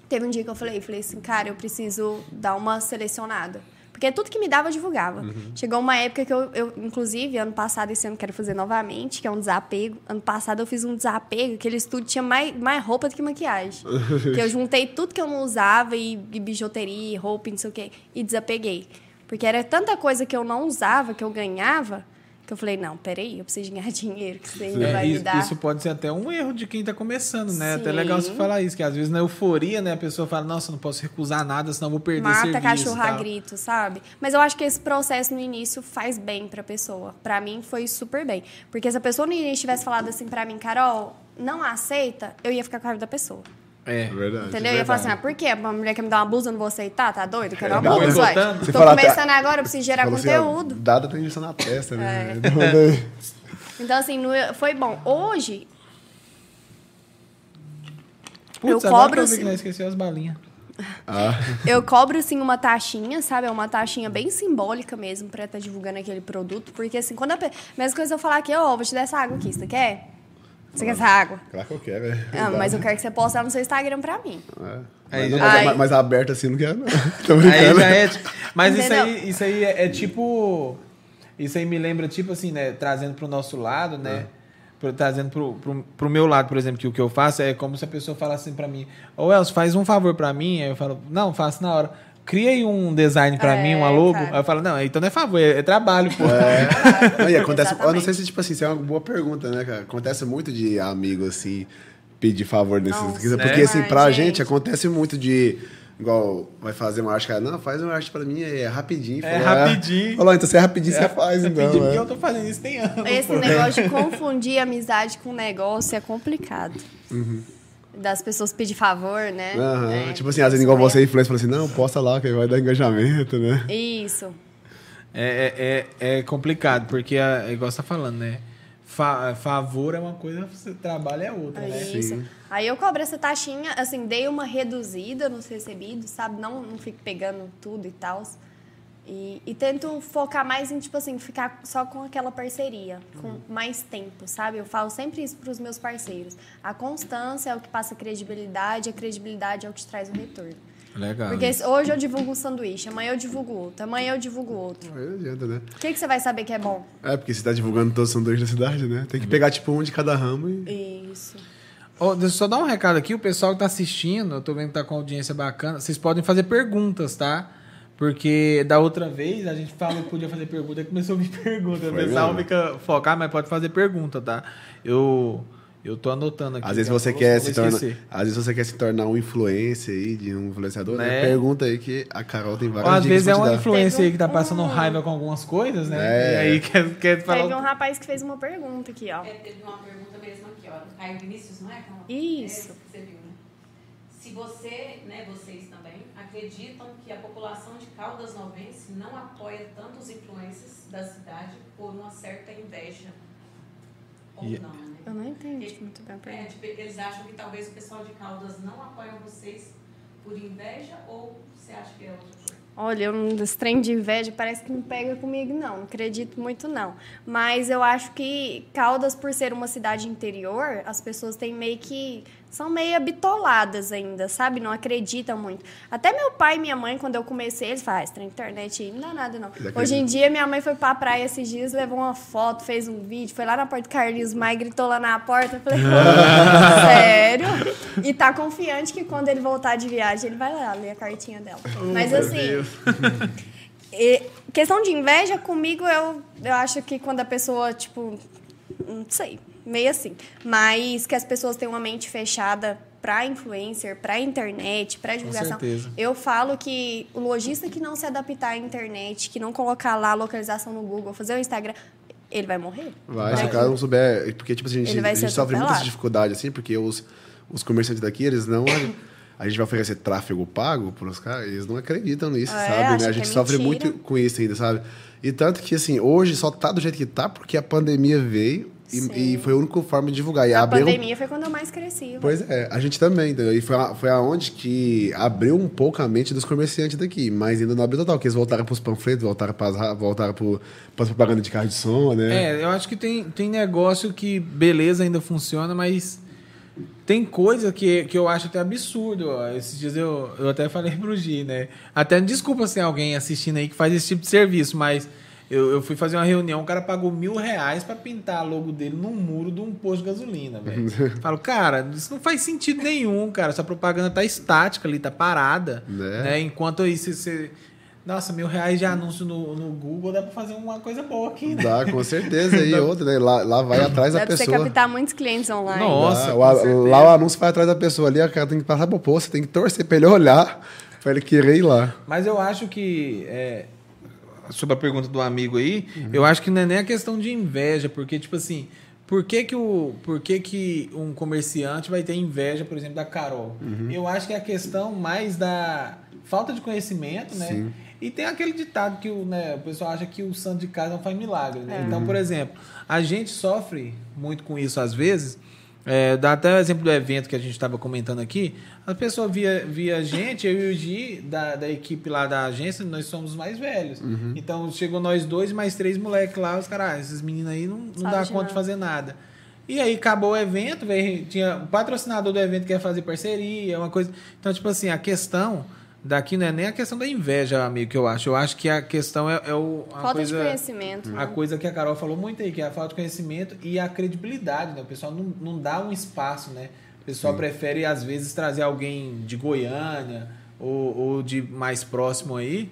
Teve um dia que eu falei, falei assim, cara, eu preciso dar uma selecionada. Porque tudo que me dava, eu divulgava. Chegou uma época que eu, eu, inclusive, ano passado, esse ano, quero fazer novamente, que é um desapego. Ano passado eu fiz um desapego, aquele estúdio tinha mais, mais roupa do que maquiagem. [laughs] que eu juntei tudo que eu não usava, e, e bijuteria, roupa, e não sei o quê, e desapeguei. Porque era tanta coisa que eu não usava, que eu ganhava, que eu falei, não, peraí, eu preciso ganhar [laughs] dinheiro, que isso ainda É, vai me isso, dar. isso pode ser até um erro de quem tá começando, né? Até Sim. legal você falar isso, que às vezes na euforia, né, a pessoa fala, nossa, não posso recusar nada, senão vou perder Mata serviço. cachorro e a grito, sabe? Mas eu acho que esse processo no início faz bem pra pessoa. Pra mim foi super bem. Porque se a pessoa no início tivesse falado assim pra mim, Carol, não aceita, eu ia ficar com a raiva da pessoa. É. É verdade. Entendeu? Eu ia falar assim, ah, por quê? Uma mulher quer me dar uma blusa, eu não vou aceitar? Tá doido? Quero uma Não, blusa, ué. Tô começando até- agora, eu preciso gerar Falou assim, conteúdo. dada tem isso na testa, né? É. [laughs] Então, assim, no- foi bom. Hoje, Putz, Eu cobro eu sim. nós esqueceu as balinhas. Ah, Eu cobro, assim, uma taxinha, sabe? É uma taxinha bem simbólica mesmo pra estar divulgando aquele produto. Porque, assim, quando a. Mesma coisa eu falar aqui, ó, vou te dar essa água aqui, você quer? Você quer essa água? claro que eu quero, né? Ah, mas eu quero que você poste no seu Instagram pra mim. É. Aí Mas, não, mas- mas, mas aberto assim não quero, não. [laughs] Tô Aí brincando. já é. tipo- Mas isso aí, isso aí é, é tipo. Isso aí me lembra, tipo assim, né? Trazendo pro nosso lado, né? Pro- Trazendo pro, pro, pro meu lado, por exemplo, que o que eu faço é como se a pessoa falasse assim pra mim: Ô Elcio, faz um favor pra mim. Aí eu falo: Não, faço na hora. Cria aí um design pra É, mim, uma logo. cara. Aí eu falo: Não, então não é favor, é, é trabalho, pô. Não, e acontece, eu não sei se, tipo assim, isso é uma boa pergunta, né, cara? Acontece muito de amigo, assim, pedir favor nesses. Nossa. porque, É? assim, Ai, pra gente. gente. acontece muito de. Igual, vai fazer uma arte, cara, não, faz uma arte pra mim, é rapidinho. É ah, rapidinho. Falou, então se é rapidinho, você faz, Eu então. é. porque eu tô fazendo isso tem anos. Esse pô. negócio de confundir amizade com negócio é complicado. Das pessoas pedir favor, né? Aham. É, tipo assim, às vezes igual você, influência, fala assim, não, posta lá, que vai dar engajamento, né? Isso. É, é, é, é complicado, porque é, é igual você tá falando, né? fa- favor é uma coisa, você trabalha é outra, né? Isso. Aí eu cobro essa taxinha, assim, dei uma reduzida nos recebidos, sabe? Não, não fico pegando tudo e tal. E, e tento focar mais em, tipo assim, ficar só com aquela parceria, com mais tempo, sabe? Eu falo sempre isso para os meus parceiros. A constância é o que passa credibilidade, a credibilidade é o que te traz o retorno. Legal. Porque hoje eu divulgo um sanduíche, amanhã eu divulgo outro, amanhã eu divulgo outro. Aí não adianta, né? O que, que você vai saber que é bom? É, porque você tá divulgando todos os sanduíches da cidade, né? Tem que pegar, tipo, um de cada ramo e... Isso. Ó, deixa eu só dar um recado aqui, o pessoal que tá assistindo, eu tô vendo que tá com audiência bacana, vocês podem fazer perguntas, tá? Porque da outra vez a gente falou que podia fazer pergunta e começou a vir [laughs] pergunta. O pessoal fica focar, mas pode fazer pergunta, tá? Eu, eu tô anotando aqui. Às vezes já você quer se tornar, às vezes você quer se tornar um influencer aí de um influenciador, né? Né? Pergunta aí que a Carol tem Ou várias às dicas vezes é dar. influência aí que tá um- passando raiva com algumas coisas, né? É. E aí quer, quer falar. Teve um rapaz que fez uma pergunta aqui, ó. É, teve uma pergunta mesmo aqui, ó. do Caio Vinícius, não é? Isso. É, você viu, você, né, vocês também, acreditam que a população de Caldas Novense não apoia tanto os influencers da cidade por uma certa inveja. Ou E- não, né? Eu não entendi muito bem É, tipo, eles acham que talvez o pessoal de Caldas não apoia vocês por inveja ou você acha que é outra coisa? Olha, um desse trem de inveja parece que não pega comigo, não. Não acredito muito, não. Mas eu acho que Caldas, por ser uma cidade interior, as pessoas têm meio que. São meio bitoladas ainda, sabe? Não acreditam muito. Até meu pai e minha mãe, quando eu comecei, eles falam, ah, internet não dá nada, não. Hoje em dia, minha mãe foi pra praia esses dias, levou uma foto, fez um vídeo, foi lá na porta do Carlinhos Maia, gritou lá na porta. Eu falei, [laughs] sério? E tá confiante que quando ele voltar de viagem, ele vai lá ler a cartinha dela. Mas assim. E, questão de inveja, comigo, eu, eu acho que quando a pessoa, tipo, não sei, meio assim. Mas que as pessoas têm uma mente fechada pra influencer, pra internet, pra divulgação. certeza. Eu falo que o lojista que não se adaptar à internet, que não colocar lá a localização no Google, fazer o Instagram, ele vai morrer. Vai, se Vai o cara não souber. Porque, tipo, assim, a gente, a gente sofre muitas atropelado. dificuldades, assim, porque os, os comerciantes daqui, eles não. A gente vai oferecer tráfego pago pros caras, eles não acreditam nisso, É, sabe? Né? A gente é sofre muito com isso ainda, sabe? E tanto que, assim, hoje só tá do jeito que tá porque a pandemia veio. E, e foi a única forma de divulgar. E A abriu- pandemia foi quando eu mais cresci. Pois é, a gente também, entendeu? E foi, a- foi aonde que abriu um pouco a mente dos comerciantes daqui, mas ainda não abriu total, porque eles voltaram pros panfletos, voltaram pras, ra- voltaram pro, pras propaganda de carro de som, né? É, eu acho que tem, tem negócio que beleza ainda funciona, mas tem coisa que, que eu acho até absurdo. Ó. Esses dias eu, eu até falei [laughs] pro Gi, né? Até desculpa se tem alguém assistindo aí que faz esse tipo de serviço, mas eu, eu fui fazer uma reunião, o cara pagou mil reais pra pintar a logo dele num muro de um posto de gasolina, velho. [laughs] Falo, cara, isso não faz sentido nenhum, cara. Essa propaganda tá estática ali, tá parada. Né? Né? Enquanto aí você. você- Nossa, mil reais de anúncio no, no Google dá pra fazer uma coisa boa aqui, né? Dá, com certeza. E [laughs] outra, né? Lá, lá vai atrás Dá da pra você pessoa. captar muitos clientes online. Nossa, Lá, o lá o anúncio vai atrás da pessoa ali, a cara tem que passar pro posto, você tem que torcer pra ele olhar, pra ele querer ir lá. Mas eu acho que. é, sobre a pergunta do amigo aí, eu acho que não é nem a questão de inveja, porque, tipo assim, por que, que, o, por que, que um comerciante vai ter inveja, por exemplo, da Carol? Eu acho que é a questão mais da falta de conhecimento, né? Sim. E tem aquele ditado que o, né, o pessoal acha que o santo de casa não faz milagre, né? Então, por exemplo, a gente sofre muito com isso às vezes. É, dá até o exemplo do evento que a gente estava comentando aqui. A pessoa via, via a gente, eu e o Gi, da, da equipe lá da agência, nós somos os mais velhos. Então chegou nós dois e mais três moleques lá, os caras, ah, esses meninos aí não, não Sabe dá de conta de nada. fazer nada. E aí acabou o evento, veio, tinha o patrocinador do evento que quer fazer parceria, uma coisa. Então, tipo assim, a questão daqui não é nem a questão da inveja, amigo, que eu acho. Eu acho que a questão é, é o, a Falta coisa, de conhecimento. a né? coisa que a Carol falou muito aí, que é a falta de conhecimento e a credibilidade, né? O pessoal não, não dá um espaço, né? O pessoal prefere, às vezes, trazer alguém de Goiânia ou, ou de mais próximo aí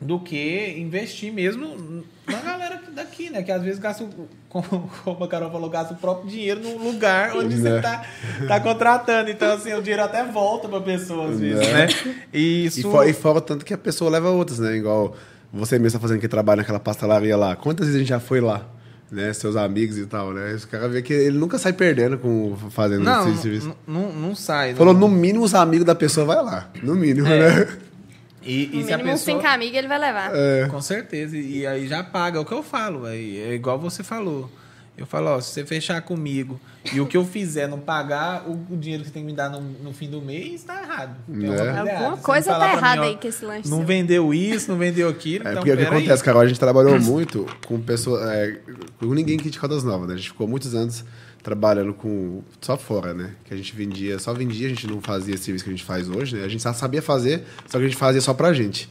do que investir mesmo na galera daqui, né? Que às vezes gasta, o- [laughs] como, como a Carol falou, gasta o próprio dinheiro no lugar onde Né. você tá, tá contratando. Então, assim, o dinheiro até volta pra pessoa, às vezes, Né. né? E E, isso... fo- e fora tanto que a pessoa leva outras, né? Igual você mesmo tá fazendo que trabalha naquela pastelaria lá. Quantas vezes a gente já foi lá? Né? Seus amigos e tal, né? Os caras vê que ele nunca sai perdendo com fazendo Não, esse serviço. não, não, não sai. Falou, não. no mínimo, os amigos da pessoa vai lá. No mínimo, É. né? E, No e se a pessoa... cinco amigos ele vai levar. É. Com certeza. E aí já paga. É o que eu falo, véi. É igual você falou. Eu falo, ó, se você fechar comigo e o que eu fizer não pagar o, o dinheiro que você tem que me dar no, no fim do mês, tá errado. Tem É. alguma coisa errada. Tá mim, errada ó, aí com esse lanche Não seu. vendeu isso, não vendeu aquilo. É então, porque o que acontece, Carol, a gente trabalhou muito com pessoas. É, com ninguém aqui de Caldas Novas, né? A gente ficou muitos anos trabalhando com. só fora, né? Que a gente vendia, só vendia, a gente não fazia esse serviço que a gente faz hoje, né? A gente só sabia fazer, só que a gente fazia só pra gente.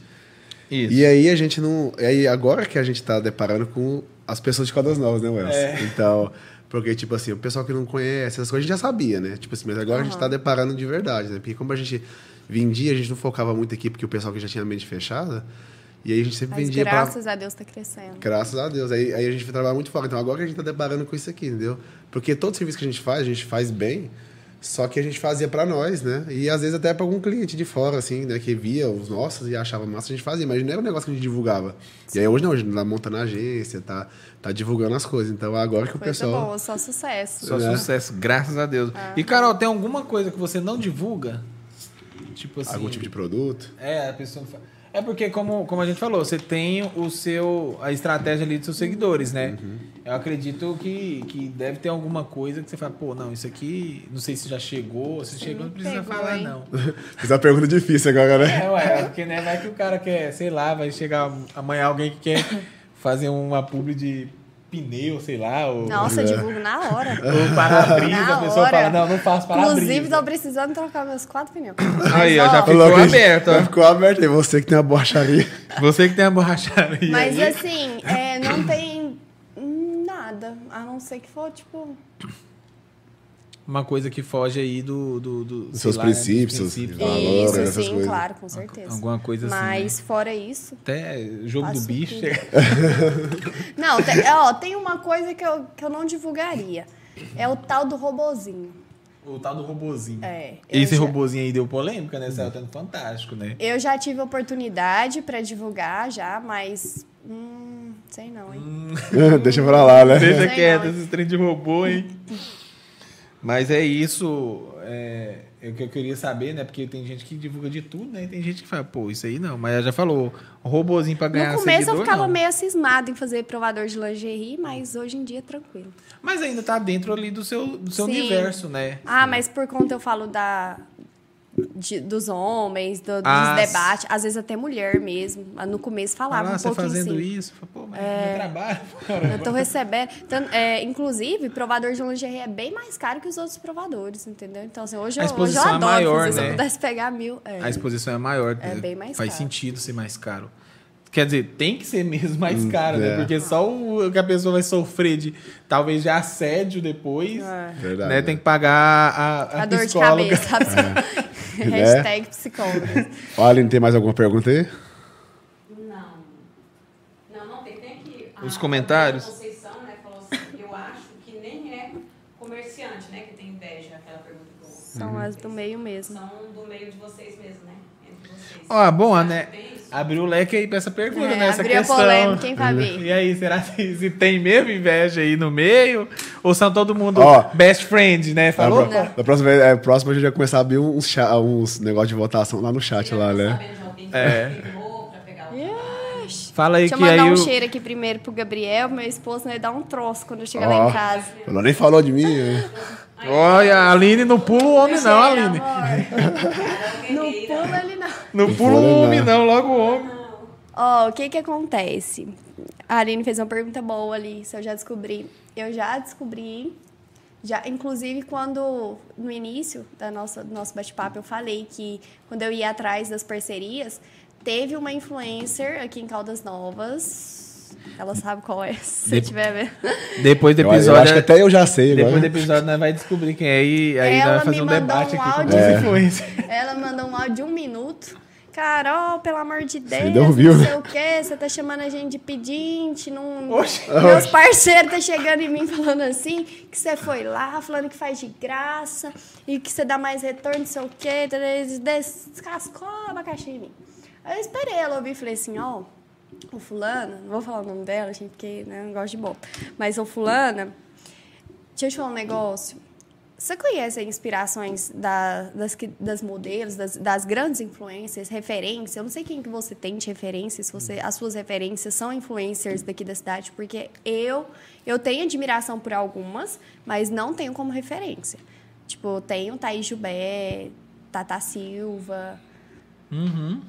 Isso. E aí a gente não. E aí agora que a gente tá deparando com as pessoas de Caldas Novas, né, Wells? É. Então. Porque, tipo assim, o pessoal que não conhece, essas coisas a gente já sabia, né? Tipo assim, mas agora a gente tá deparando de verdade, né? Porque como a gente vendia, a gente não focava muito aqui, porque o pessoal que já tinha a mente fechada, e aí a gente sempre Mas vendia pra, graças a Deus tá crescendo. Graças a Deus. Aí, aí a gente vai trabalhar muito fora. Então agora que a gente tá deparando com isso aqui, entendeu? Porque todo serviço que a gente faz, a gente faz bem, só que a gente fazia para nós, né? E às vezes até para algum cliente de fora, assim, né? Que via os nossos e achava massa, a gente fazia. Mas não era um negócio que a gente divulgava. E aí hoje não, a gente tá montando a agência, tá, tá divulgando as coisas. Então agora que o pessoal. boa, só sucesso. Só né? sucesso, graças a Deus. E, Carol, tem alguma coisa que você não divulga? Tipo assim. Algum tipo de produto. É, a pessoa não fa- É porque, como, como a gente falou, você tem o seu, a estratégia ali dos seus seguidores, né? Uhum. Eu acredito que, que deve ter alguma coisa que você fala, pô, não, isso aqui, não sei se já chegou, se chegou, não precisa pegou, falar, hein? não. [laughs] Fiz uma pergunta difícil agora, né? É, ué, porque né, vai que o cara quer, sei lá, vai chegar amanhã alguém que quer fazer uma publi de pneu, sei lá, ou, Nossa, É. eu divulgo na hora. [laughs] ou para-brisa, Na a pessoa hora. fala, não, não faço para-brisa. Inclusive, tô precisando trocar meus quatro pneus. Aí, ó, já ficou Logo, aberto, Já ficou aberto aí. Você que tem uma borracharia. [laughs] Você que tem a borracharia Mas aí. assim, é, não tem nada. A não ser que for, tipo. Uma coisa que foge aí do... do, do seus lá, né, princípios, dos princípios. Valor, isso, essas sim, coisas. claro, com certeza. Alguma coisa assim, Mas fora isso. Até jogo do bicho. [laughs] Não, tem, ó, tem uma coisa que eu, que eu não divulgaria. É o tal do robozinho. O tal do robozinho. É. Esse já- robozinho aí deu polêmica, né? Saiu tendo fantástico, né? Eu já tive oportunidade pra divulgar já, mas. Hum, sei não, hein? [laughs] Deixa pra lá, né? Deixa quieto, não. esse trem de robô, hein? [laughs] Mas é isso. É, é o que eu queria saber, né? Porque tem gente que divulga de tudo, né? E tem gente que fala, pô, isso aí não. Mas ela já falou, robozinho pra ganhar No começo seguidor, eu ficava não. meio cismado em fazer provador de lingerie, mas hoje em dia é tranquilo. Mas ainda tá dentro ali do seu, do seu Sim. universo, né? Ah, mas por conta eu falo da de- dos homens, do- dos Ah, debates, às vezes até mulher mesmo. No começo falava Falar, um pouquinho fazendo assim. isso, fala, pô, mas é... trabalho, [laughs] Eu tô recebendo. Então, é, inclusive, provador de lingerie é bem mais caro que os outros provadores, entendeu? Então, assim, hoje, eu, hoje eu é adoro maior, fazer. Se né? eu pudesse pegar mil. é. A exposição é maior. É bem mais Faz caro. sentido ser mais caro. Quer dizer, tem que ser mesmo mais caro, né? é. Porque só o que a pessoa vai sofrer de talvez de assédio depois, É. Verdade. né? Tem que pagar a, a, A dor de cabeça, [laughs] sabe? Hashtag psicóloga. [laughs] Aline, tem mais alguma pergunta aí? Não. Não, não tem. Tem aqui. a- Os comentários? Conceição, né, falou assim: eu acho que nem é comerciante, né, que tem inveja, aquela pergunta do. São as do meio mesmo. São do meio de vocês mesmo, né? Ó, bom, né? Abriu o leque aí pra essa pergunta, É, né? Essa abriu a questão. polêmica, hein, Fabi? E aí, será que [laughs] se tem mesmo inveja aí no meio? Ou são todo mundo Ó. best friend, né? Da, Falou? pro- da próxima vez, é, próxima a gente vai começar a abrir uns, uns negócios de votação lá no chat, lá, né? É. Fala aí Deixa eu que mandar aí um cheiro aqui primeiro pro Gabriel, meu esposo, né? Dar um troço quando eu chegar lá Ó. em casa. Ela nem falou de mim, né? [laughs] Olha, a Aline não pula o homem não, Aline. [laughs] Não pula ele, não. Não pula o homem não. logo o homem. Ó, o que que acontece? A Aline fez uma pergunta boa ali, se eu já descobri. Eu já descobri, já, inclusive quando, no início da nossa, do nosso bate-papo, eu falei que quando eu ia atrás das parcerias, teve uma influencer aqui em Caldas Novas, ela sabe qual é, [laughs] se você De- tiver vendo. Depois do Eu, eu episódio... acho que até eu já sei Depois do agora. episódio nós vai descobrir quem é e aí Ela nós vai fazer me um mandou debate um aqui com áudio. as É. influências. Ela mandou um áudio de um minuto. Carol, pelo amor de Deus, não viu, não né? sei o quê, você tá chamando a gente de pedinte, não... Oxe. Meus parceiros tá chegando em mim falando assim, que você foi lá, falando que faz de graça, e que você dá mais retorno, não sei o quê, descascou a abacaxi em mim. Aí eu esperei ela ouvir e falei assim, ó, o fulano, não vou falar o nome dela, gente, porque né, não gosto de boa, mas o fulana, deixa eu te falar um negócio, você conhece inspirações da, das, das modelos, das, das grandes influências, referências? Eu não sei quem que você tem de referências, se você, as suas referências são influencers daqui da cidade, porque eu, eu tenho admiração por algumas, mas não tenho como referência. Tipo, eu tenho Thaís Gilbert, Tata Silva, Uhum.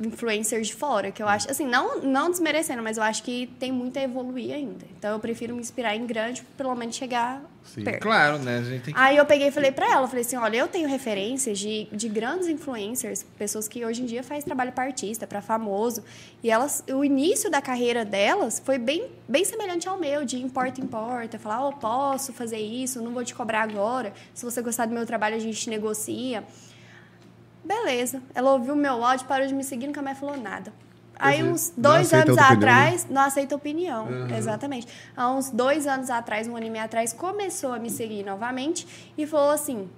influencers de fora, que eu acho, assim, não, não desmerecendo, mas eu acho que tem muito a evoluir ainda. Então eu prefiro me inspirar em grande, pelo menos chegar Sim. perto. Claro, né? A gente tem que. Aí eu peguei e falei pra ela, falei assim, olha, eu tenho referências de, de grandes influencers, pessoas que hoje em dia fazem trabalho para artista, para famoso, e elas, o início da carreira delas foi bem, bem semelhante ao meu, de importa em porta, falar, oh, posso fazer isso, não vou te cobrar agora, se você gostar do meu trabalho a gente negocia. Beleza. Ela ouviu o meu áudio, parou de me seguir, nunca mais falou nada. Aí, uns dois anos né? atrás, não aceita opinião, exatamente. Há uns dois anos atrás, um ano e meio atrás, começou a me seguir novamente e falou assim: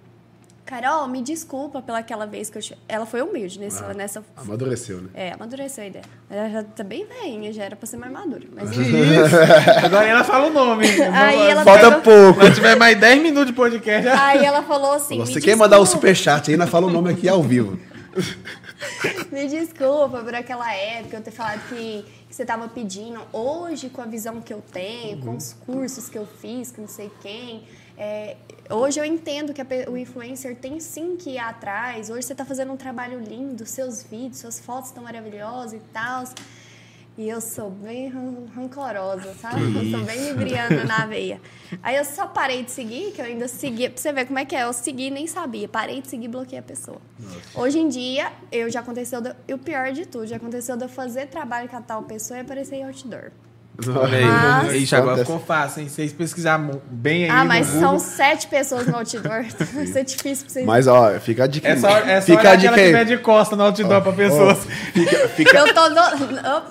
Carol, me desculpa pelaquela vez que eu. Che... Ela foi humilde nesse, Ah. nessa. Amadureceu, né? É, amadureceu a ideia. Ela já tá bem velhinha, já era pra ser mais madura. Mas Que isso? [laughs] Agora ela fala o nome. Aí ela Falta pegou- pouco. Quando tiver mais 10 minutos de podcast, já. Aí ela falou assim: Você me quer mandar o desculpa. superchat ainda fala o nome aqui ao vivo. [laughs] Me desculpa por aquela época eu ter falado que, que você estava pedindo. Hoje, com a visão que eu tenho, com os cursos que eu fiz, que não sei quem. É, hoje eu entendo que a o influencer tem sim que ir atrás. Hoje você está fazendo um trabalho lindo, seus vídeos, suas fotos estão maravilhosas e tal. E eu sou bem ran- rancorosa, sabe? Eu sou bem libriana na [laughs] veia. Aí eu só parei de seguir, que eu ainda seguia. Pra você ver como é que é. Eu segui e nem sabia. Parei de seguir e bloqueei a pessoa. Hoje em dia, eu já aconteceu. e o pior de tudo, já aconteceu de eu fazer trabalho com a tal pessoa e aparecer em outdoor. Mas- Ixi, agora ficou fácil, hein? Vocês pesquisarem bem aí. ah, mas são sete pessoas no outdoor. [laughs] Vai ser difícil pra vocês. Mas, ó, fica a dica É aí. só, é só fica a que dica tiver aí. de costa no outdoor pra pessoas. Fica, fica, [laughs] Eu tô. No...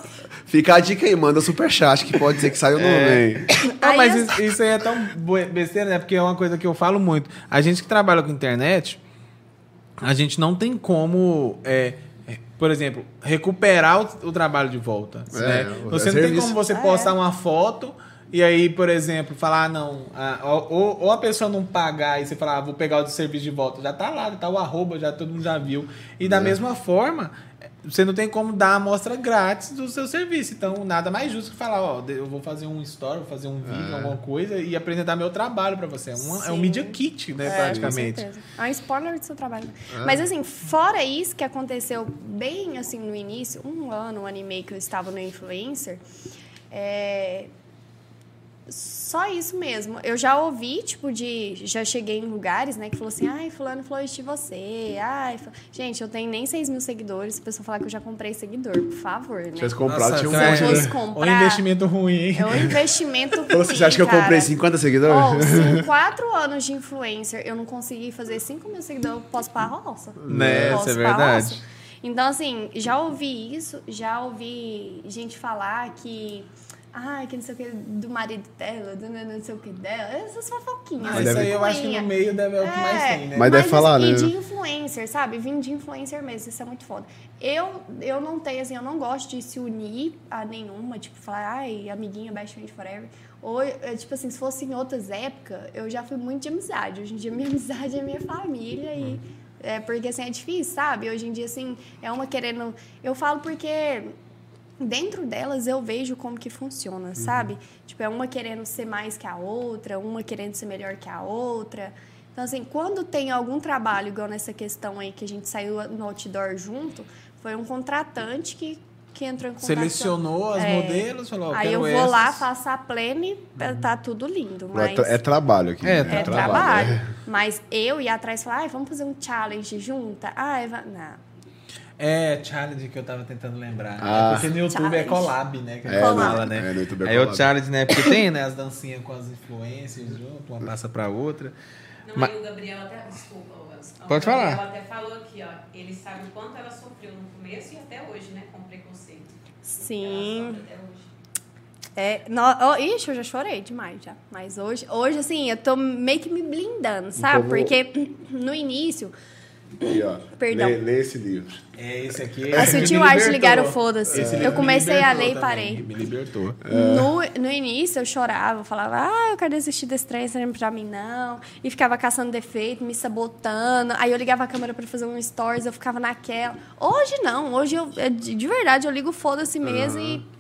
Fica a dica aí, manda superchat, que pode ser que saia o nome É. aí. Não, Aí mas isso, isso aí é tão besteira, né? Porque é uma coisa que eu falo muito. A gente que trabalha com internet, a gente não tem como, é, é, por exemplo, recuperar o, o trabalho de volta. É, né? é Você não tem como você Ah, postar é. uma foto e aí, por exemplo, falar, ah, não, ah, ou, ou a pessoa não pagar e você falar, ah, vou pegar o de serviço de volta. Já tá lá, tá o arroba, já todo mundo já viu. E É. da mesma forma, você não tem como dar a amostra grátis do seu serviço. Então, nada mais justo que falar, ó, eu vou fazer um story, vou fazer um vídeo, É. alguma coisa e apresentar meu trabalho pra você. É, uma- é um media kit, né, É, praticamente. Com certeza. É um spoiler do seu trabalho. Mas assim, fora isso que aconteceu bem assim no início, um ano, um ano e meio que eu estava no influencer, é, só isso mesmo. Eu já ouvi, tipo, de. Já cheguei em lugares, né, que falou assim, ai, fulano falou isso de você. Ai, fu-" gente, eu tenho nem 6 mil seguidores. Se a pessoa falar que eu já comprei seguidor, por favor, né? Se tivesse comprado, Nossa, tinha um monte, vai- fosse né? comprar- o investimento ruim, hein? É um investimento Falou, Você acha que eu ruim, comprei cara. 50 seguidores? Ó, se em quatro anos de influencer eu não consegui fazer 5 mil seguidores, eu posso para a roça. Né, isso é verdade. roça. Então, assim, já ouvi isso, já ouvi gente falar que. Ai, que não sei o que do marido dela, do não sei o que dela. Essas fofoquinhas. Mas isso deve- aí eu acho que no meio deve é o que mais tem, né? Mas deve falar, né? E de influencer, sabe? Vim de influencer mesmo, isso é muito foda. Eu, eu não tenho, assim, eu não gosto de se unir a nenhuma, tipo, falar, ai, amiguinha, best friend forever. Ou, é, tipo assim, se fosse em outras épocas, eu já fui muito de amizade. Hoje em dia, minha [laughs] amizade é minha família e... É porque, assim, é difícil, sabe? Hoje em dia, assim, é uma querendo... Eu falo porque dentro delas eu vejo como que funciona, Uhum. sabe? Tipo, é uma querendo ser mais que a outra, uma querendo ser melhor que a outra. Então, assim, quando tem algum trabalho, igual nessa questão aí que a gente saiu no outdoor junto, foi um contratante que, que entrou em contato. Selecionou as É. modelos, falou, Aí eu vou lá, essas. faço a plane, tá tudo lindo, É, mas... tra- é trabalho aqui. É, né? É trabalho, trabalho. Mas eu ia atrás e falar, ai, vamos fazer um challenge junta? Ai, va... não. É, challenge que eu tava tentando lembrar. Ah. É porque no YouTube é Challenge. collab, né? Que É, fala, no- né? é, no YouTube é Aí o collab. challenge, né? Porque tem, né? As dancinhas com as influências junto, uma passa pra outra. Não, Ma- aí o Gabriel até. Desculpa. O Pode Gabriel falar. até falou aqui, ó. Ele sabe o quanto ela sofreu no começo e até hoje, né? Com preconceito. Sim. Ela sofre até hoje. É, no, oh, ixi, eu já chorei demais já. Mas hoje, hoje, assim, eu tô meio que me blindando, sabe? Porque [clears throat] no início, Aí, ó. Perdão. Lê, lê esse livro. É, esse aqui. A me Sutil Arte ligar o foda-se. Eu comecei a ler e também, parei. Me libertou. No, no início eu chorava, eu falava, ah, eu quero desistir desse trem, isso não é pra mim não. E ficava caçando defeito, me sabotando. Aí eu ligava a câmera pra fazer um stories, eu ficava naquela. Hoje não, hoje eu, é de de verdade, eu ligo foda-se mesmo e E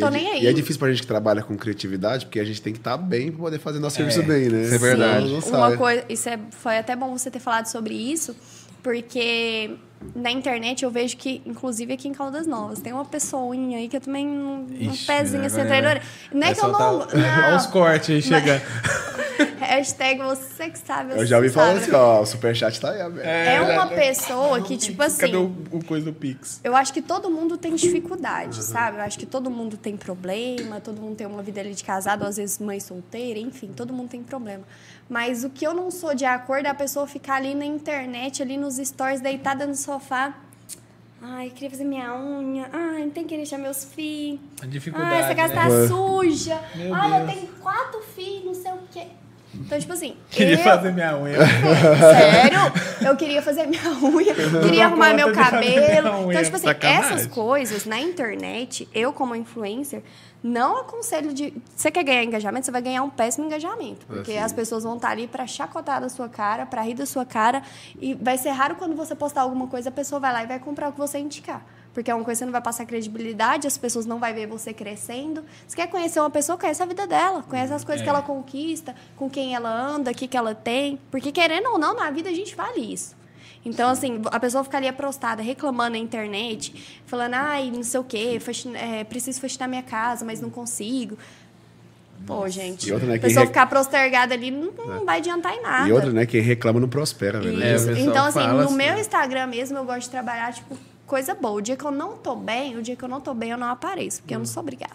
Tô é, di- nem aí. E é difícil pra gente que trabalha com criatividade, porque a gente tem que estar bem pra poder fazer nosso serviço bem, né? isso é verdade. Uma coisa, isso é, foi até bom você ter falado sobre isso, porque na internet eu vejo que, inclusive aqui em Caldas Novas, tem uma pessoinha aí que eu também um, um Ixi, pezinho assim, agora traidora. Não é, que eu não. o- [laughs] Olha os não. cortes aí chegando. [laughs] Hashtag você que sabe. Eu já ouvi falar assim, ó, o superchat tá aí aberto. É uma já- pessoa que, tipo assim. Cadê o, o coisa do Pix? Eu acho que todo mundo tem dificuldade, sabe? Eu acho que todo mundo tem problema, todo mundo tem uma vida ali de casado, às vezes mãe solteira, enfim, todo mundo tem problema. Mas o que eu não sou de acordo é a pessoa ficar ali na internet, ali nos stories, deitada no sofá. Ai, queria fazer minha unha. Ai, não tem que deixar meus filhos. A dificuldade, Ai, essa casa né? tá É. suja. Meu Ai, eu Deus. tenho quatro filhos, não sei o quê. Então, tipo assim. Queria eu... fazer minha unha. [laughs] Sério? Eu queria fazer minha unha, queria arrumar meu cabelo. Então, tipo assim, sacanagem. essas coisas na internet, eu como influencer, não aconselho de. Você quer ganhar engajamento, você vai ganhar um péssimo engajamento. Porque Assim. as pessoas vão estar ali pra chacotar da sua cara, pra rir da sua cara. E vai ser raro quando você postar alguma coisa, a pessoa vai lá e vai comprar o que você indicar. Porque é uma coisa que você não vai passar credibilidade, as pessoas não vão ver você crescendo. Você quer conhecer uma pessoa, conhece a vida dela, conhece as coisas É. que ela conquista, com quem ela anda, o que, que ela tem. Porque, querendo ou não, na vida a gente vale isso. Então, assim, a pessoa ficaria prostada, reclamando na internet, falando, ai, não sei o quê, faxina- é, preciso faxinar minha casa, mas não consigo. Pô, gente, E outra, né, a pessoa re- ficar postergada ali não, não vai adiantar em nada. E outra, né? Quem reclama não prospera, velho. É, então, assim, no assim. meu Instagram mesmo, eu gosto de trabalhar, tipo, coisa boa. O dia que eu não tô bem, o dia que eu não tô bem, eu não apareço, porque eu não sou obrigada.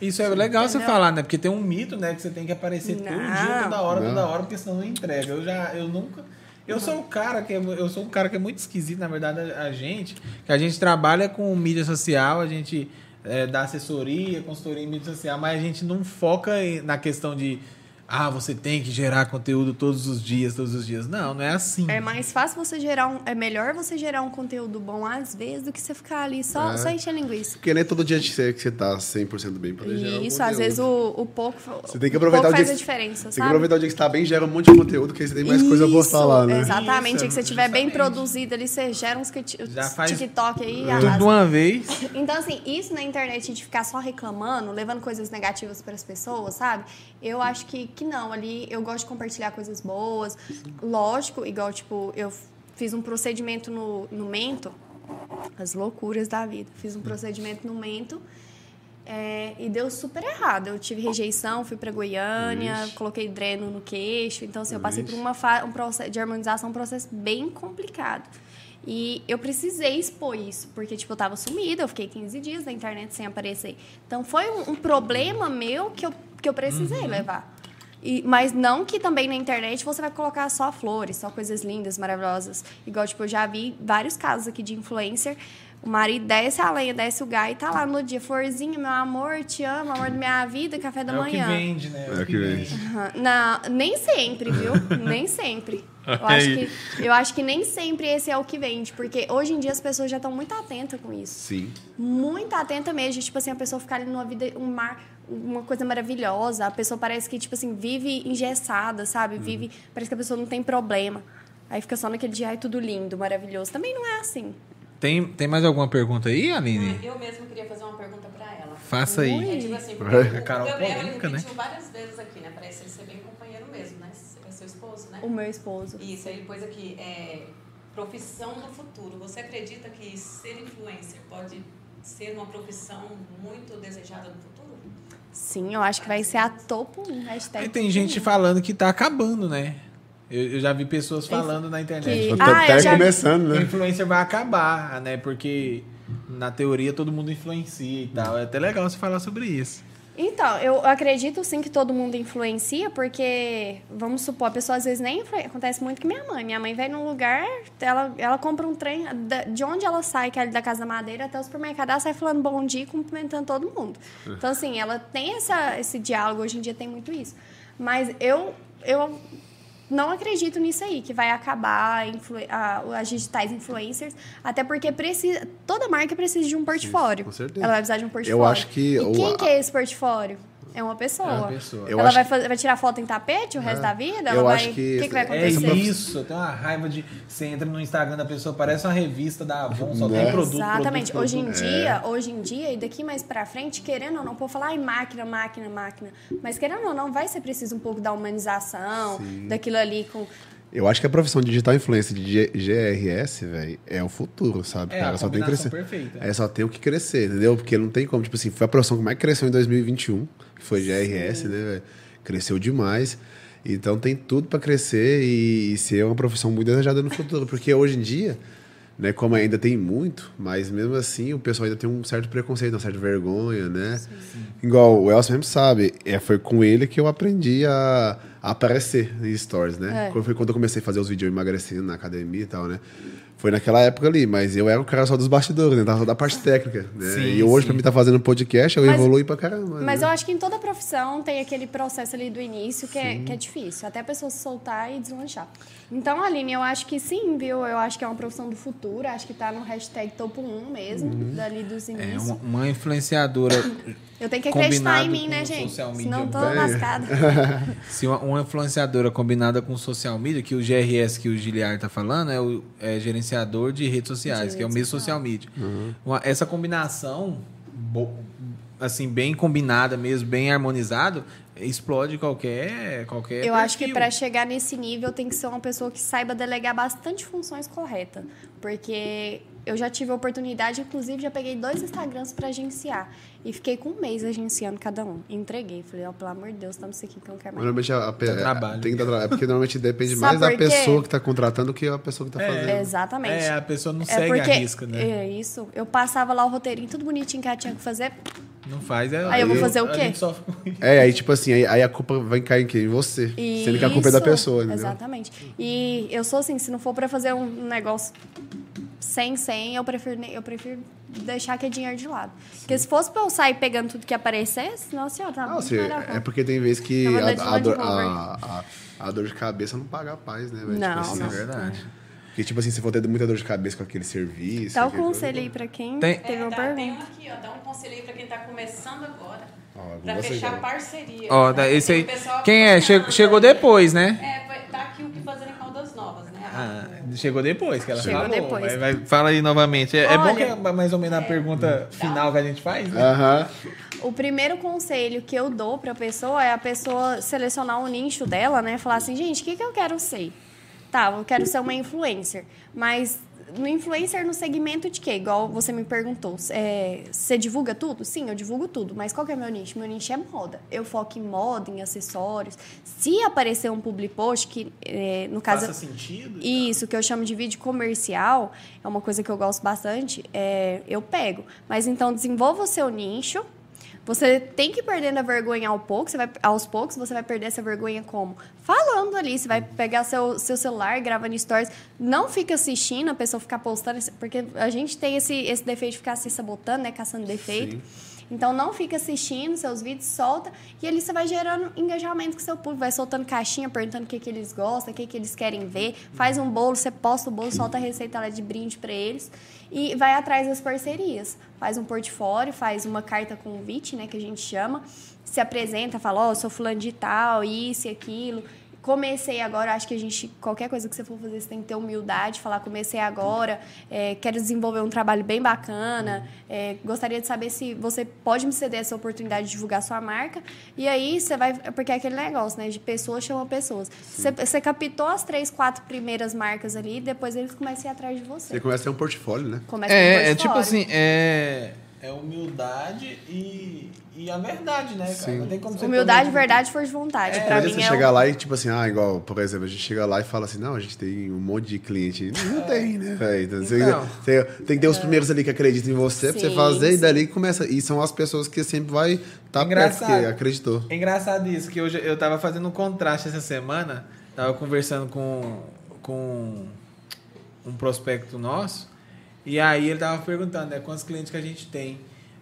Isso é legal você Entendeu? falar, né? Porque tem um mito, né? Que você tem que aparecer todo Não. dia, toda hora, Não. toda hora, porque senão não entrega. Eu já, eu nunca. Eu sou um cara que é, eu sou um cara que é muito esquisito, na verdade, a, gente, que a gente trabalha com mídia social, a gente é, dá assessoria, consultoria em mídia social, mas a gente não foca na questão de ah, você tem que gerar conteúdo todos os dias, todos os dias. Não, não é assim. É mais fácil você gerar um. É melhor você gerar um conteúdo bom às vezes do que você ficar ali só, É. só encher linguiça. Porque nem todo dia que você, que você tá 100% bem pra gerar um Isso, às vezes o, o pouco. Você tem que aproveitar o o dia faz a que- diferença, Tem que sabe? aproveitar o dia que você tá bem, gera um monte de conteúdo, que aí você tem mais coisa a postar Isso, lá, né? Exatamente. Isso, e que você tiver bem produzido ali, você gera uns Já faz TikTok aí e Tudo arrasa. uma vez. [laughs] Então, assim, isso na internet de ficar só reclamando, levando coisas negativas para as pessoas, sabe? Eu acho que, que não. Ali eu gosto de compartilhar coisas boas. Lógico, igual, tipo, eu fiz um procedimento no, no mento, as loucuras da vida. Fiz um procedimento no mento. é, e deu super errado. Eu tive rejeição, fui para Goiânia, Ixi. coloquei dreno no queixo. Então, assim, eu passei por Ixi. uma fa- um processo de harmonização, um processo bem complicado. E eu precisei expor isso, porque, tipo, eu tava sumida, eu fiquei 15 dias na internet sem aparecer. Então, foi um, um problema meu que eu, que eu precisei levar. E, mas não que também na internet você vai colocar só flores, só coisas lindas, maravilhosas. Igual, tipo, eu já vi vários casos aqui de influencer. O marido desce a lenha, desce o gás e tá lá no dia. Florzinha, meu amor, te amo, amor da minha vida, café da É o que manhã. vende, né? É o que vende. Aham. Não, nem sempre, viu? [laughs] nem sempre. Eu acho, que, eu acho que nem sempre esse é o que vende, porque hoje em dia as pessoas já estão muito atentas com isso. Sim. Muito atenta mesmo. Tipo assim, a pessoa ficar ali numa vida, um mar, uma coisa maravilhosa. A pessoa parece que, tipo assim, vive engessada, sabe? Vive. Parece que a pessoa não tem problema. Aí fica só naquele dia, ai, tudo lindo, maravilhoso. Também não é assim. Tem, tem mais alguma pergunta aí, Aline? Eu mesmo queria fazer uma pergunta pra ela. Faça aí. É tipo assim, porque A Carol o Gabriel ele polêmica, né? repetiu várias vezes aqui, né? Parece ele ser bem companheiro mesmo, né? É seu esposo, né? O meu esposo. Isso, aí ele pôs aqui, é, profissão do futuro. Você acredita que ser influencer pode ser uma profissão muito desejada no futuro? Sim, eu acho que vai ser a topo 1. Hashtag Aí tem gente um. falando que tá acabando, né? Eu, eu já vi pessoas falando na internet. que- Tá Ah, até já- começando, O né? influencer vai acabar, né? Porque na teoria todo mundo influencia e tal. É até legal você falar sobre isso. Então, eu acredito sim que todo mundo influencia, porque, vamos supor, a pessoa às vezes nem influencia. Acontece muito que minha mãe. Minha mãe vai num lugar, ela, ela compra um trem, de onde ela sai, que é ali da Casa da Madeira, até o supermercado, ela sai falando bom dia e cumprimentando todo mundo. Então, assim, ela tem essa, esse diálogo, hoje em dia tem muito isso. Mas eu, eu não acredito nisso aí, que vai acabar a, as digitais influencers, até porque precisa, toda marca precisa de um portfólio. com certeza. Ela vai precisar de um portfólio. Eu acho que E quem a- que é esse portfólio? É uma pessoa. É uma pessoa. Eu ela vai, fazer- vai tirar foto em tapete o resto da vida? Ela Eu vai, acho que O que, que vai É acontecer? prof- isso, eu tenho uma raiva de. Você entra no Instagram da pessoa, parece uma revista da Avon, só tem produto. Exatamente. produto, Hoje em produto. dia, hoje em dia, e daqui mais pra frente, querendo ou não, por falar em máquina, máquina, máquina, mas querendo ou não, vai ser preciso um pouco da humanização, daquilo ali com. Eu acho que a profissão de digital influencer de GRS, velho, é o futuro, sabe? É, cara? a só tem que crescer. perfeita. É, só tem o que crescer, entendeu? Porque não tem como, tipo assim, foi a profissão que mais cresceu em 2021, que foi GRS, né, velho? Cresceu demais. Então tem tudo pra crescer e, e ser uma profissão muito desejada no futuro, porque hoje em dia, né, como ainda tem muito, mas mesmo assim o pessoal ainda tem um certo preconceito, uma certa vergonha, né? Igual o Elcio mesmo sabe, é, foi com ele que eu aprendi a, a aparecer em stories, né? É. Quando Foi quando eu comecei a fazer os vídeos emagrecendo na academia e tal, né? Foi naquela época ali, mas eu era o cara só dos bastidores, né? Tava só da parte técnica, né? Sim, e hoje, sim. pra mim, tá fazendo podcast, eu Mas- evolui pra caramba. Mas né? eu acho que em toda profissão tem aquele processo ali do início que é, que é difícil, até a pessoa se soltar e deslanchar. Então, Aline, eu acho que sim, viu? Eu acho que é uma profissão do futuro, acho que tá no hashtag topo 1 mesmo, dali dos É, inícios. uma, uma influenciadora. [coughs] Eu tenho que acreditar em mim, né, com gente? social media Senão tô lascada. [laughs] Se uma, uma influenciadora combinada com social media, que o GRS que o Giliard tá falando, é o é gerenciador de redes sociais, De que é o redes mesmo social media. Uma- essa combinação, assim, bem combinada mesmo, bem harmonizado, explode qualquer. qualquer Eu acho que perfil. para chegar nesse nível tem que ser uma pessoa que saiba delegar bastante funções corretas. Porque eu já tive a oportunidade, inclusive já peguei dois Instagrams para agenciar. E fiquei com um mês agenciando cada um. E entreguei. Falei, ó, pelo amor de Deus, tamo isso aqui que eu não quero mais. Normalmente a, a, Dá trabalho. tem que dar trabalho. É porque normalmente depende mais da pessoa que tá contratando do que a pessoa que tá fazendo. Exatamente. É, a pessoa não É segue porque, a risca, né? É isso. Eu passava lá o roteirinho, tudo bonitinho que ela tinha que fazer. Não faz. É, Aí eu vou fazer o quê? isso. É, aí tipo assim, aí, aí a culpa vai cair em quem? Em você. E Sendo que a culpa é da isso, pessoa, entendeu? Exatamente. E eu sou assim, se não for para fazer um negócio sem 100, eu prefiro, eu prefiro deixar aquele dinheiro de lado. Porque se fosse pra eu sair pegando tudo que aparecesse, nossa senhora, tava Não, da é porque tem vezes que a, a dor, a, a- a dor de cabeça não paga a paz, né? velho? Não, tipo assim, não. É verdade. Porque, tipo assim, se for ter muita dor de cabeça com aquele serviço. Dá aquele conselho aí pra quem Tem- teve É, uma dá, tem pergunta. um aqui, ó. Dá um conselho aí pra quem tá começando agora. Ó, Pra fechar parceria. Ó, né? esse Tem aí. Quem é? Chegou aí. depois, né? É, vai- tá aqui o que fazer em Caldas Novas, né? Ah, chegou depois que ela Chegou falou. depois. Vai, vai- fala aí novamente. É, é bom Olha- que é mais ou menos a pergunta final que a gente faz, né? Aham. O primeiro conselho que eu dou pra pessoa é a pessoa selecionar o nicho dela, né? Falar assim, gente, o que, que eu quero ser? Tá, eu quero ser uma influencer. Mas no influencer no segmento de quê? Igual você me perguntou. é, você divulga tudo? Sim, eu divulgo tudo. Mas qual que é meu nicho? Meu nicho é moda. Eu foco em moda, em acessórios. Se aparecer um public post, que é, no caso... Faça sentido. Isso, que eu chamo de vídeo comercial, é uma coisa que eu gosto bastante, é, eu pego. Mas então desenvolva o seu nicho. Você tem que ir perdendo a vergonha ao pouco, você vai, aos poucos, você vai perder essa vergonha como? Falando ali, você vai pegar seu, seu celular, gravando stories, não fica assistindo, a pessoa ficar postando, porque a gente tem esse, esse defeito de ficar se sabotando, né, caçando defeito. Então não fica assistindo seus vídeos, solta e ali você vai gerando engajamento com seu público, vai soltando caixinha, perguntando o que, que eles gostam, o que, que eles querem ver, faz um bolo, você posta o bolo, solta a receita lá de brinde para eles e vai atrás das parcerias. Faz um portfólio, faz uma carta convite, né, que a gente chama, se apresenta, fala, ó, eu sou fulano de tal, isso e aquilo. Comecei agora, acho que a gente, qualquer coisa que você for fazer, você tem que ter humildade, falar, comecei agora, é, quero desenvolver um trabalho bem bacana, é, gostaria de saber se você pode me ceder essa oportunidade de divulgar sua marca. E aí você vai, porque é aquele negócio, né, de pessoas chamam pessoas. Você, você captou as três, quatro primeiras marcas ali, depois eles começam a ir atrás de você. Você começa a ter um portfólio, né? Começa com um É, é tipo portfólio. assim, é, é humildade e, e a verdade, né, cara? Sim. Não tem como você Humildade, verdade, força de vontade. É, pra mim você é chegar o- lá e, tipo assim, ah, igual, por exemplo, a gente chega lá e fala assim, não, a gente tem um monte de cliente. Não tem, né, velho? Então, você- Então. você tem que ter os primeiros ali que acreditam em você pra você Sim, fazer, e sim. dali começa. E são as pessoas que sempre vai estar tá perto, porque acreditou. É engraçado isso, que hoje eu tava fazendo um contraste essa semana, tava conversando com, com um prospecto nosso, e aí ele tava perguntando, né, quantos clientes que a gente tem.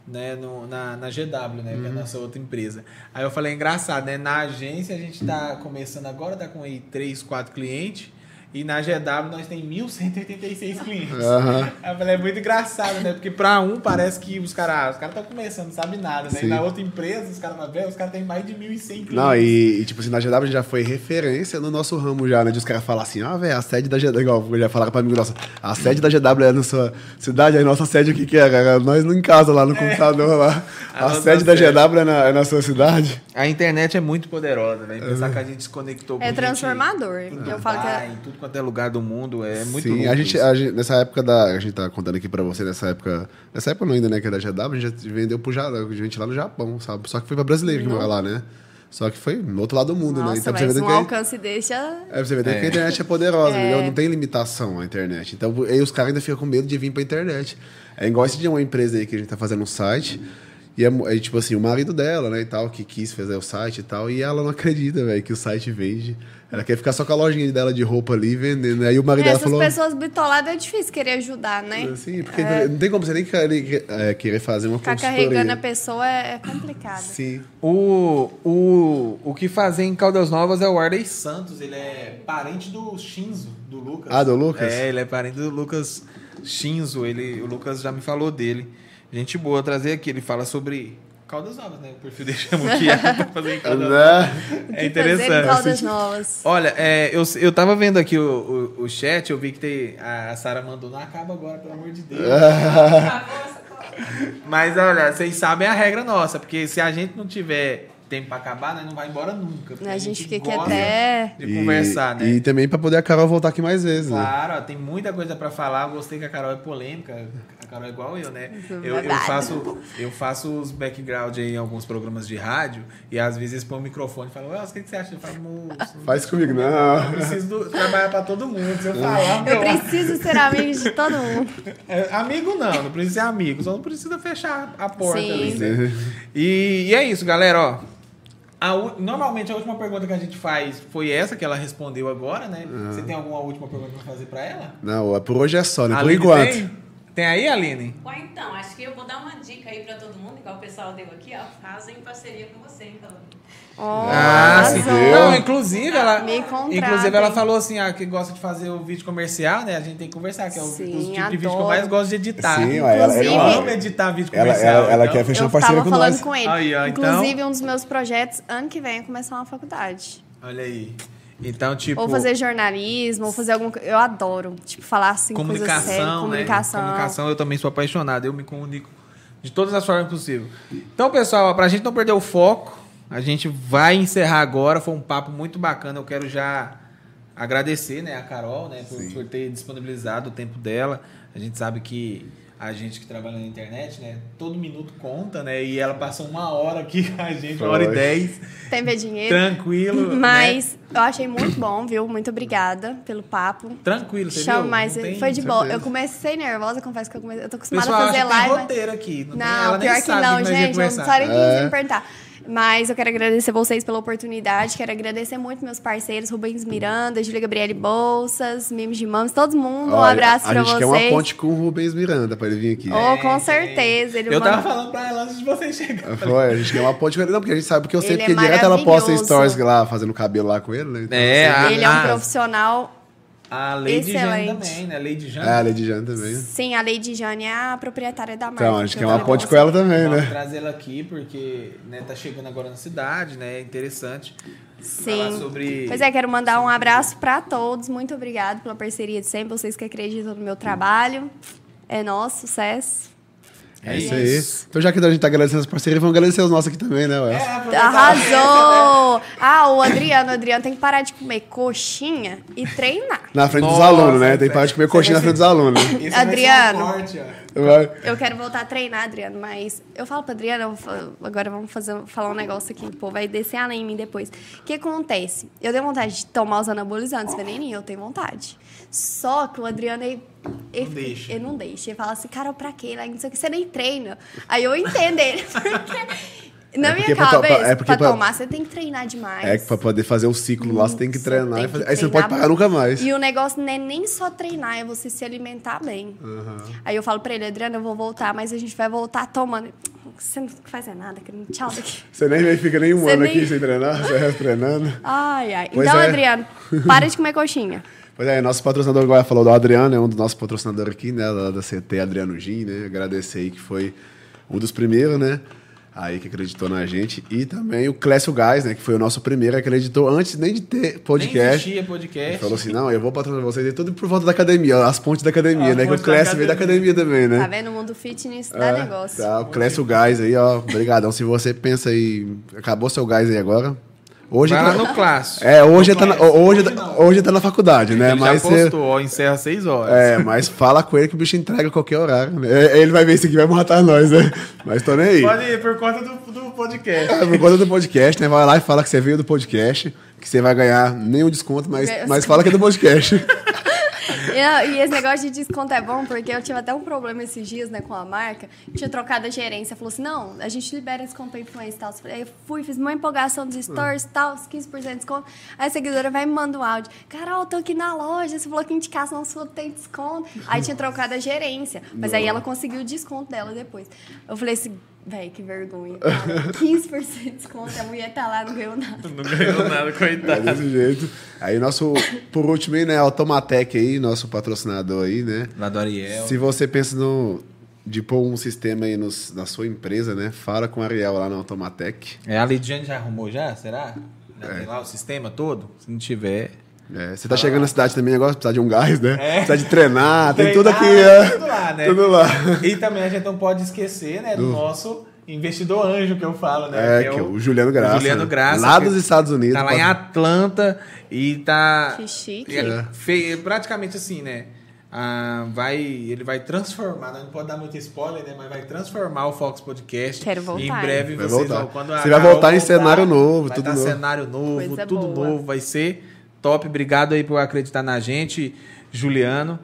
né, no, na, na GW, né, que é a nossa outra empresa. Aí eu falei, engraçado, né, na agência a gente tá começando agora, tá com aí 3, 4 clientes, e na GW nós tem 1.186 clientes. Aham. Aí eu falei, é muito engraçado, né? Porque pra um parece que os caras os cara estão começando, não sabe nada, né? E Sim. na outra empresa, os caras os caras têm mais de 1.100 clientes. Não, e, e, tipo assim, na GW a gente já foi referência no nosso ramo já, né? De os caras falar assim, ah, velho, a sede da GW, igual já falaram pra mim, nossa, a sede da GW é na sua cidade, aí nossa sede o que que é, cara? Nós em casa lá no computador lá. A A, sede da sede. GW é na, é na sua cidade? A internet é muito poderosa, né? Pensar que a gente se conectou com É gente transformador. em Eu falo que é- em tudo quanto é lugar do mundo, é muito Sim, louco a gente, a gente- nessa época da. A gente tá contando aqui pra você, nessa época. Nessa época não ainda, né? Que é da GW, a gente já vendeu pro Ja- gente lá no Japão, sabe? Só que foi pra brasileiro que mora lá, né? Só que foi no outro lado do mundo, né? Nossa, Então pra você mas ver um que. alcance desse já... É pra você ver que a internet é poderosa, entendeu? Não tem limitação a internet. Então, aí os caras ainda ficam com medo de vir pra internet. É igual esse de uma empresa aí que a gente tá fazendo um site. E é, aí, tipo assim, o marido dela, né, e tal, que quis fazer o site e tal, e ela não acredita, velho, que o site vende. Ela quer ficar só com a lojinha dela de roupa ali vendendo. Aí o marido dela Essas falou. pessoas bitoladas é difícil querer ajudar, né? Assim, porque não tem como você nem querer, é, querer fazer uma Ficar consultoria. carregando a pessoa é é complicado. Sim. O, o, o que fazer em Caldas Novas é o Arley Santos, ele é parente do Shinzo, do Lucas. Ah, do Lucas? É, ele é parente do Lucas Shinzo, ele, o Lucas já me falou dele. Gente boa trazer aqui, ele fala sobre Caldas Novas, né? O perfil dele [laughs] chama o que é pra fazer em Caldas Novas. Né? É interessante. Caldas Novas. Olha, é, eu, eu tava vendo aqui o, o, o chat, eu vi que tem, a Sara mandou, não acaba agora, pelo amor de Deus. [laughs] Mas olha, vocês sabem a regra nossa, porque se a gente não tiver tempo pra acabar, nós não vai embora nunca. porque A gente fica aqui até... de conversar, né? E também pra poder a Carol voltar aqui mais vezes, né? Claro, tem muita coisa pra falar. Eu gostei que a Carol é polêmica. A Carol é igual eu, né? Eu, eu, Verdade. faço, eu faço os background aí em alguns programas de rádio e às vezes põe o microfone e falo, Wells, o que, que você acha? Eu falo, moço, Faz comigo, eu não. preciso do- trabalhar pra todo mundo. Se eu falar, Eu meu, preciso ser amigo de todo mundo. [laughs] é, amigo não, não precisa ser amigo, só não precisa fechar a porta Sim. ali. né? E, e é isso, galera, ó. A normalmente a última pergunta que a gente faz foi essa que ela respondeu agora, né? Você tem alguma última pergunta pra fazer pra ela? Não, por hoje é só, né? Por enquanto. Tem? Tem aí, Aline? Bom, então, acho que eu vou dar uma dica aí pra todo mundo, igual o pessoal deu aqui, ó. Fazem parceria com você, então. Oh, Ah, sim. Não, inclusive ela, inclusive ela falou assim, ah, que gosta de fazer o vídeo comercial, né? A gente tem que conversar, que é o, Sim, os tipos de vídeo que eu adoro. mais gosto de editar. Sim, ela, Inclusive- eu ela, amo editar vídeo ela, comercial. ela, ela então- quer fechar Eu uma parceria tava com falando nós. com ele. Aí, ó, então- Inclusive, um dos meus projetos, ano que vem, é começar uma faculdade. Olha aí. Então, tipo... Ou fazer jornalismo, ou fazer alguma coisa. Eu adoro, tipo, falar assim, coisa séria. comunicação, né? Comunicação. Comunicação, eu também sou apaixonado. Eu me comunico de todas as formas possíveis. Então, pessoal, pra gente não perder o foco, a gente vai encerrar agora. Foi um papo muito bacana. Eu quero já agradecer, né, a Carol, né, por, por ter disponibilizado o tempo dela. A gente sabe que a gente que trabalha na internet, né, todo minuto conta, né? E ela passou uma hora aqui com a gente, uma hora e dez, Tem ver dinheiro. tranquilo. Mas eu achei muito bom, viu? Muito obrigada pelo papo. né? Tranquilo, você Chama viu? mais. Não tem- Foi de boa. Eu comecei nervosa, confesso que eu comecei. Eu tô acostumada Pessoal, a fazer acha que tem live. mas- roteiro aqui. Não, tem- Não, pior que sabe não, gente. Eu não que É. me perguntar. Mas eu quero agradecer vocês pela oportunidade. Quero agradecer muito meus parceiros, Rubens Miranda, Júlia Gabriele Bolsas, Mimes de Mãos, todo mundo. um Olha, abraço a pra gente vocês. quer uma ponte com o Rubens Miranda pra ele vir aqui. Oh, com Tem, certeza. Ele eu manda- tava falando pra ela antes de vocês chegarem. Foi, a gente quer uma ponte com ele. Não, porque a gente sabe, porque eu sei Ele é porque direto ela posta stories lá, fazendo cabelo lá com ele, né? Então, É, assim, a- Ele é um a- profissional. A Lady Jane Excelente. também, né? Lady Jane. É, a Lady Jane também. Sim, a Lady Jane é a proprietária da marca. Então, a gente que eu uma ponte com ela também, né? trazer ela aqui porque né, tá chegando agora na cidade, né? É interessante falar Sim. sobre. Pois é, quero mandar um abraço para todos. Muito obrigado pela parceria de sempre. Vocês que acreditam no meu trabalho. É nosso sucesso. É isso aí. Então, já que a gente tá agradecendo as parcerias, vamos agradecer os nossos aqui também, né, É, Wes? aproveitar- Arrasou! Ah, o Adriano, o Adriano tem que parar de comer coxinha e treinar. Na frente dos Nossa, alunos, né? Tem que parar de comer coxinha na frente dos alunos. [laughs] Ser um Adriano. Eu quero voltar a treinar, Adriano, mas eu falo pra Adriano, falo- agora vamos fazer, falar um negócio aqui, pô, vai descer além em mim depois. O que acontece? Eu tenho vontade de tomar os anabolizantes, veneninho, eu tenho vontade. Só que o Adriano, ele, ele, Não deixa. ele não deixa. Ele fala assim, cara, pra quê? Lá, Não sei o que, você nem treina. Aí eu entendo ele, [laughs] porque... Na É minha pra cabeça, é porque pra pra- tomar, você tem que treinar demais. É que pra poder fazer o ciclo lá, você tem que treinar. tem que fazer- Aí você não treinar pode parar nunca mais. E o negócio não é nem só treinar, é você se alimentar bem. Aí eu falo pra ele, Adriano, eu vou voltar, mas a gente vai voltar tomando. você não faz é nada, querido. Tchau daqui. [laughs] Você nem fica nem um Você ano nem- aqui sem treinar, você é treinando. Ai, ai. Pois então, é. Adriano, para de comer coxinha. [laughs] Pois é, nosso patrocinador agora falou do Adriano, é um dos nossos patrocinadores aqui, né? Da, da CT Adriano Gin, né? Agradecer aí que foi um dos primeiros, né? Aí que acreditou na gente. E também o Clécio Gás, né? Que foi o nosso primeiro, que acreditou antes nem de ter Nem podcast. Ele podcast. falou assim: não, eu vou patrocinar vocês e tudo por volta da academia, as pontes da academia, As né? Que o Clécio veio da academia também, né? Tá vendo? O mundo fitness dá É, negócio. Tá, o Clécio Gás aí, ó. Obrigadão. Se você pensa aí. Acabou seu gás aí agora. Hoje Vai tá- lá no clássico. É, hoje, tá na, hoje, Hoje hoje tá na faculdade, né? Ele mas já você- postou, ó, encerra às 6 horas. É, mas fala com ele que o bicho entrega a qualquer horário. né? É, Ele vai ver isso aqui e vai matar nós, né? Mas tô nem aí. Pode ir, por conta do, do podcast. É, Por conta do podcast, né? Vai lá e fala que você veio do podcast, que você vai ganhar nenhum desconto, mas, mas fala que é do podcast. [laughs] E, não, e esse negócio de desconto é bom, porque eu tive até um problema esses dias, né, com a marca. Tinha trocado a gerência. Falou assim, não, a gente libera desconto pra influência e tal. Aí eu fui, fiz uma empolgação dos stories e tal, 15% de desconto. Aí a seguidora vai e me manda um áudio. Carol, tô aqui na loja, você falou que indicação sua tem desconto. Aí tinha trocado a gerência. Mas aí ela conseguiu o desconto dela depois. Eu falei assim, velho, que vergonha, cara. [laughs] 15% de desconto, a mulher tá lá, não ganhou nada. Não ganhou nada, É coitado. desse jeito. Aí nosso, por último aí, né, Automatec aí, nosso patrocinador aí, né? Lá do Ariel. Se você pensa no, de pôr um sistema aí nos- na sua empresa, né? Fala com o Ariel lá na Automatec. É, a Lidiane já arrumou já? Será? Já É. tem lá o sistema todo? Se não tiver... É, você tá chegando na cidade também agora, precisa de um gás, né? É. Precisa de treinar, tem tudo aqui. É. Tudo lá, né? Tudo lá. E também a gente não pode esquecer, né, do nosso investidor anjo que eu falo, né? É, que é o Juliano Graça. Juliano né? Graça. Lá que dos Estados Unidos. Tá lá em Atlanta e tá. Que chique. É, fe- praticamente assim, né? Ah, vai, ele vai transformar, não pode dar muito spoiler, né? Mas vai transformar o Fox Podcast. Quero voltar, E em breve Vai vocês voltar. vão. Quando a Você vai voltar em cenário novo, vai tudo novo. cenário novo, Coisa tudo boa. novo. Vai ser top. Obrigado aí por acreditar na gente, Juliano.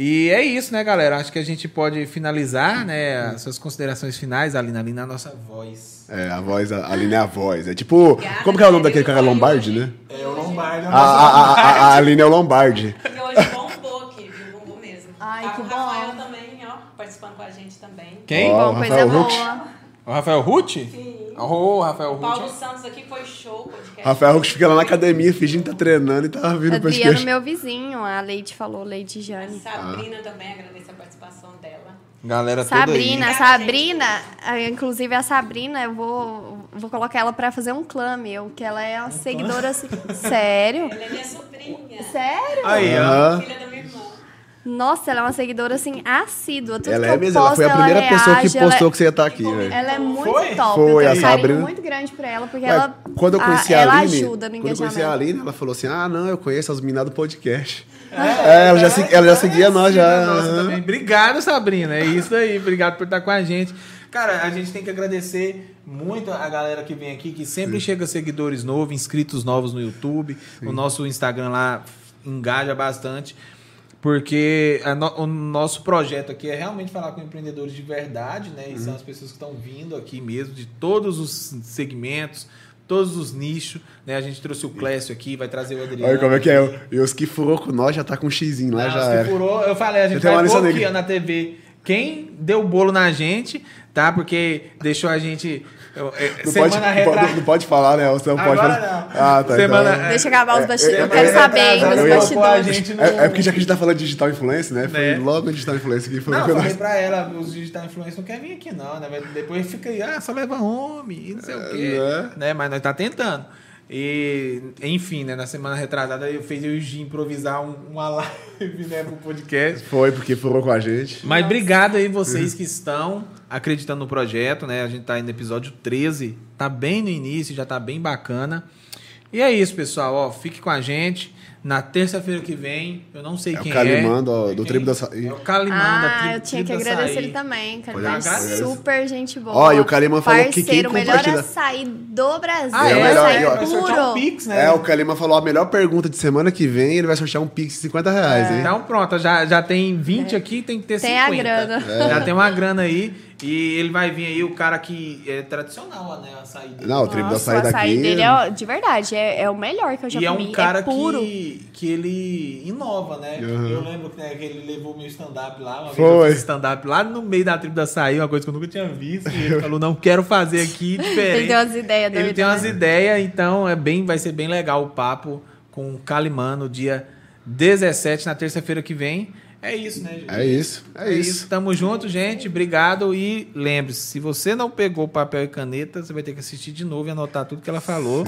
E é isso, né, galera? Acho que a gente pode finalizar, né? As suas considerações finais, Alina, ali na nossa voz. É, a voz, a Aline é a voz. É tipo. Como que é o nome daquele cara Lombardi, né? É o Lombardi. A, a, a, a, a Aline é o Lombardi. E hoje bombou aqui, viu? Bombou mesmo. Ai, tá que com o bom. Rafael também, ó, participando com a gente também. Quem? Ó, Bom, o coisa Rafael boa. Huck. O Rafael Ruth? Sim. Ô, Rafael O Paulo Ruth. Santos aqui foi show, podcast. Rafael Huck fica lá na academia fingindo que tá treinando e tá vindo pro Adriano, podcast. meu vizinho, a Leide falou, Leide A Jane. Sabrina também, agradeço a participação dela. Galera toda aí. Sabrina, Sabrina, ah, inclusive a Sabrina, eu vou, vou colocar ela pra fazer um clã meu, que ela é uma seguidora assim. Sério? Ela é minha sobrinha. Sério? Aí, ó. Filha da minha irmã. Nossa, ela é uma seguidora assim, assídua. Tudo Ela que é mesmo, ela posto, foi a primeira pessoa que reage, ela postou é- que você ia estar aqui, velho. Ela é muito Foi? top. Foi, eu tenho a um carinho Sabrina. muito grande por ela, porque Ué, ela, quando eu conheci a, a, ela Aline, ajuda no quando eu conheci a engajamento. Aline, ela falou assim: Ah, não, eu conheço as meninas do podcast. É, ela, já, ela já seguia nós já. Nossa, também. Obrigado, Sabrina. É isso aí. Obrigado por estar com a gente. Cara, a gente tem que agradecer muito a galera que vem aqui, que sempre chega seguidores novos, inscritos novos no YouTube. O nosso Instagram lá engaja bastante. Porque no- o nosso projeto aqui é realmente falar com empreendedores de verdade, né? E são as pessoas que estão vindo aqui mesmo, de todos os segmentos, todos os nichos. Né? A gente trouxe o Clécio aqui, vai trazer o Adriano. Olha como é que é. E os que furou com nós já tá com um xizinho lá, Não, já os que era. furou, eu falei, a gente vai aqui na TV quem deu bolo na gente, tá? Porque deixou a gente. Eu- é, Não semana pode, não, pode, não pode falar, né? Você não pode Agora falar. não. Ah, tá. Semana- então. Deixa eu acabar os bastidores. eu- Eu quero eu- saber aí retrasada, os eu- colocou a bastidores. gente no- É, é porque já que a gente tá falando de digital influencer, né? Foi Né? logo no digital influencer que foi Não, com falei nós. pra ela, os digital influencers não querem vir aqui, não, né? Depois fica aí, ah, só leva homem, e não sei o quê. né? Né? Mas nós tá tentando. E, enfim, né? Na semana retrasada eu fiz eu e o Gi improvisar um- uma [laughs] live, né, pro podcast. Foi porque furou com a gente. Mas obrigado aí vocês que estão acreditando no projeto, né? A gente tá aí no episódio 13, tá bem no início, já tá bem bacana. E é isso, pessoal, ó, fique com a gente. Na terça-feira que vem, eu não sei É o quem Calimã é. do- É do? Tribo da Açaí. É o Calimã Ah, eu tinha que agradecer Açaí. ele também. Ele é super gente boa. Ó, e o Kalima falou que quem Parceiro, o melhor compartilha- açaí do Brasil. Ah, é? É o melhor, açaí ó, sortear um puro. Pix, né? É, o Kalima falou a melhor pergunta de semana que vem, ele vai sortear um Pix de 50 reais, hein? Então pronto, já, já tem 20 aqui, tem que ter Tem a 50. grana. Já tem uma grana aí. E ele vai vir aí, o cara que é tradicional, né? A saída. Não, o Tribo da açaí daqui. dele é, de verdade, é, é o melhor que eu já E é comi. um cara é puro. que ele, que ele inova, né? Uhum. Eu lembro que, né, que ele levou meu stand-up lá, uma vez Foi. eu fiz stand-up lá no meio da tribo da Açaí, uma coisa que eu nunca tinha visto. E ele falou, não, quero fazer aqui [laughs] diferente. Ele tem umas ideias Ele tem umas né? ideias, então é bem, vai ser bem legal o papo com o Calimano, dia 17, na terça-feira que vem. É isso, né, gente? É isso, é, isso. Tamo junto, gente. Obrigado. E lembre-se, se você não pegou papel e caneta, você vai ter que assistir de novo e anotar tudo que ela falou.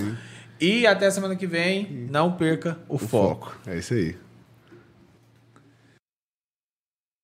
E até semana que vem, não perca o, O foco. foco. É isso aí.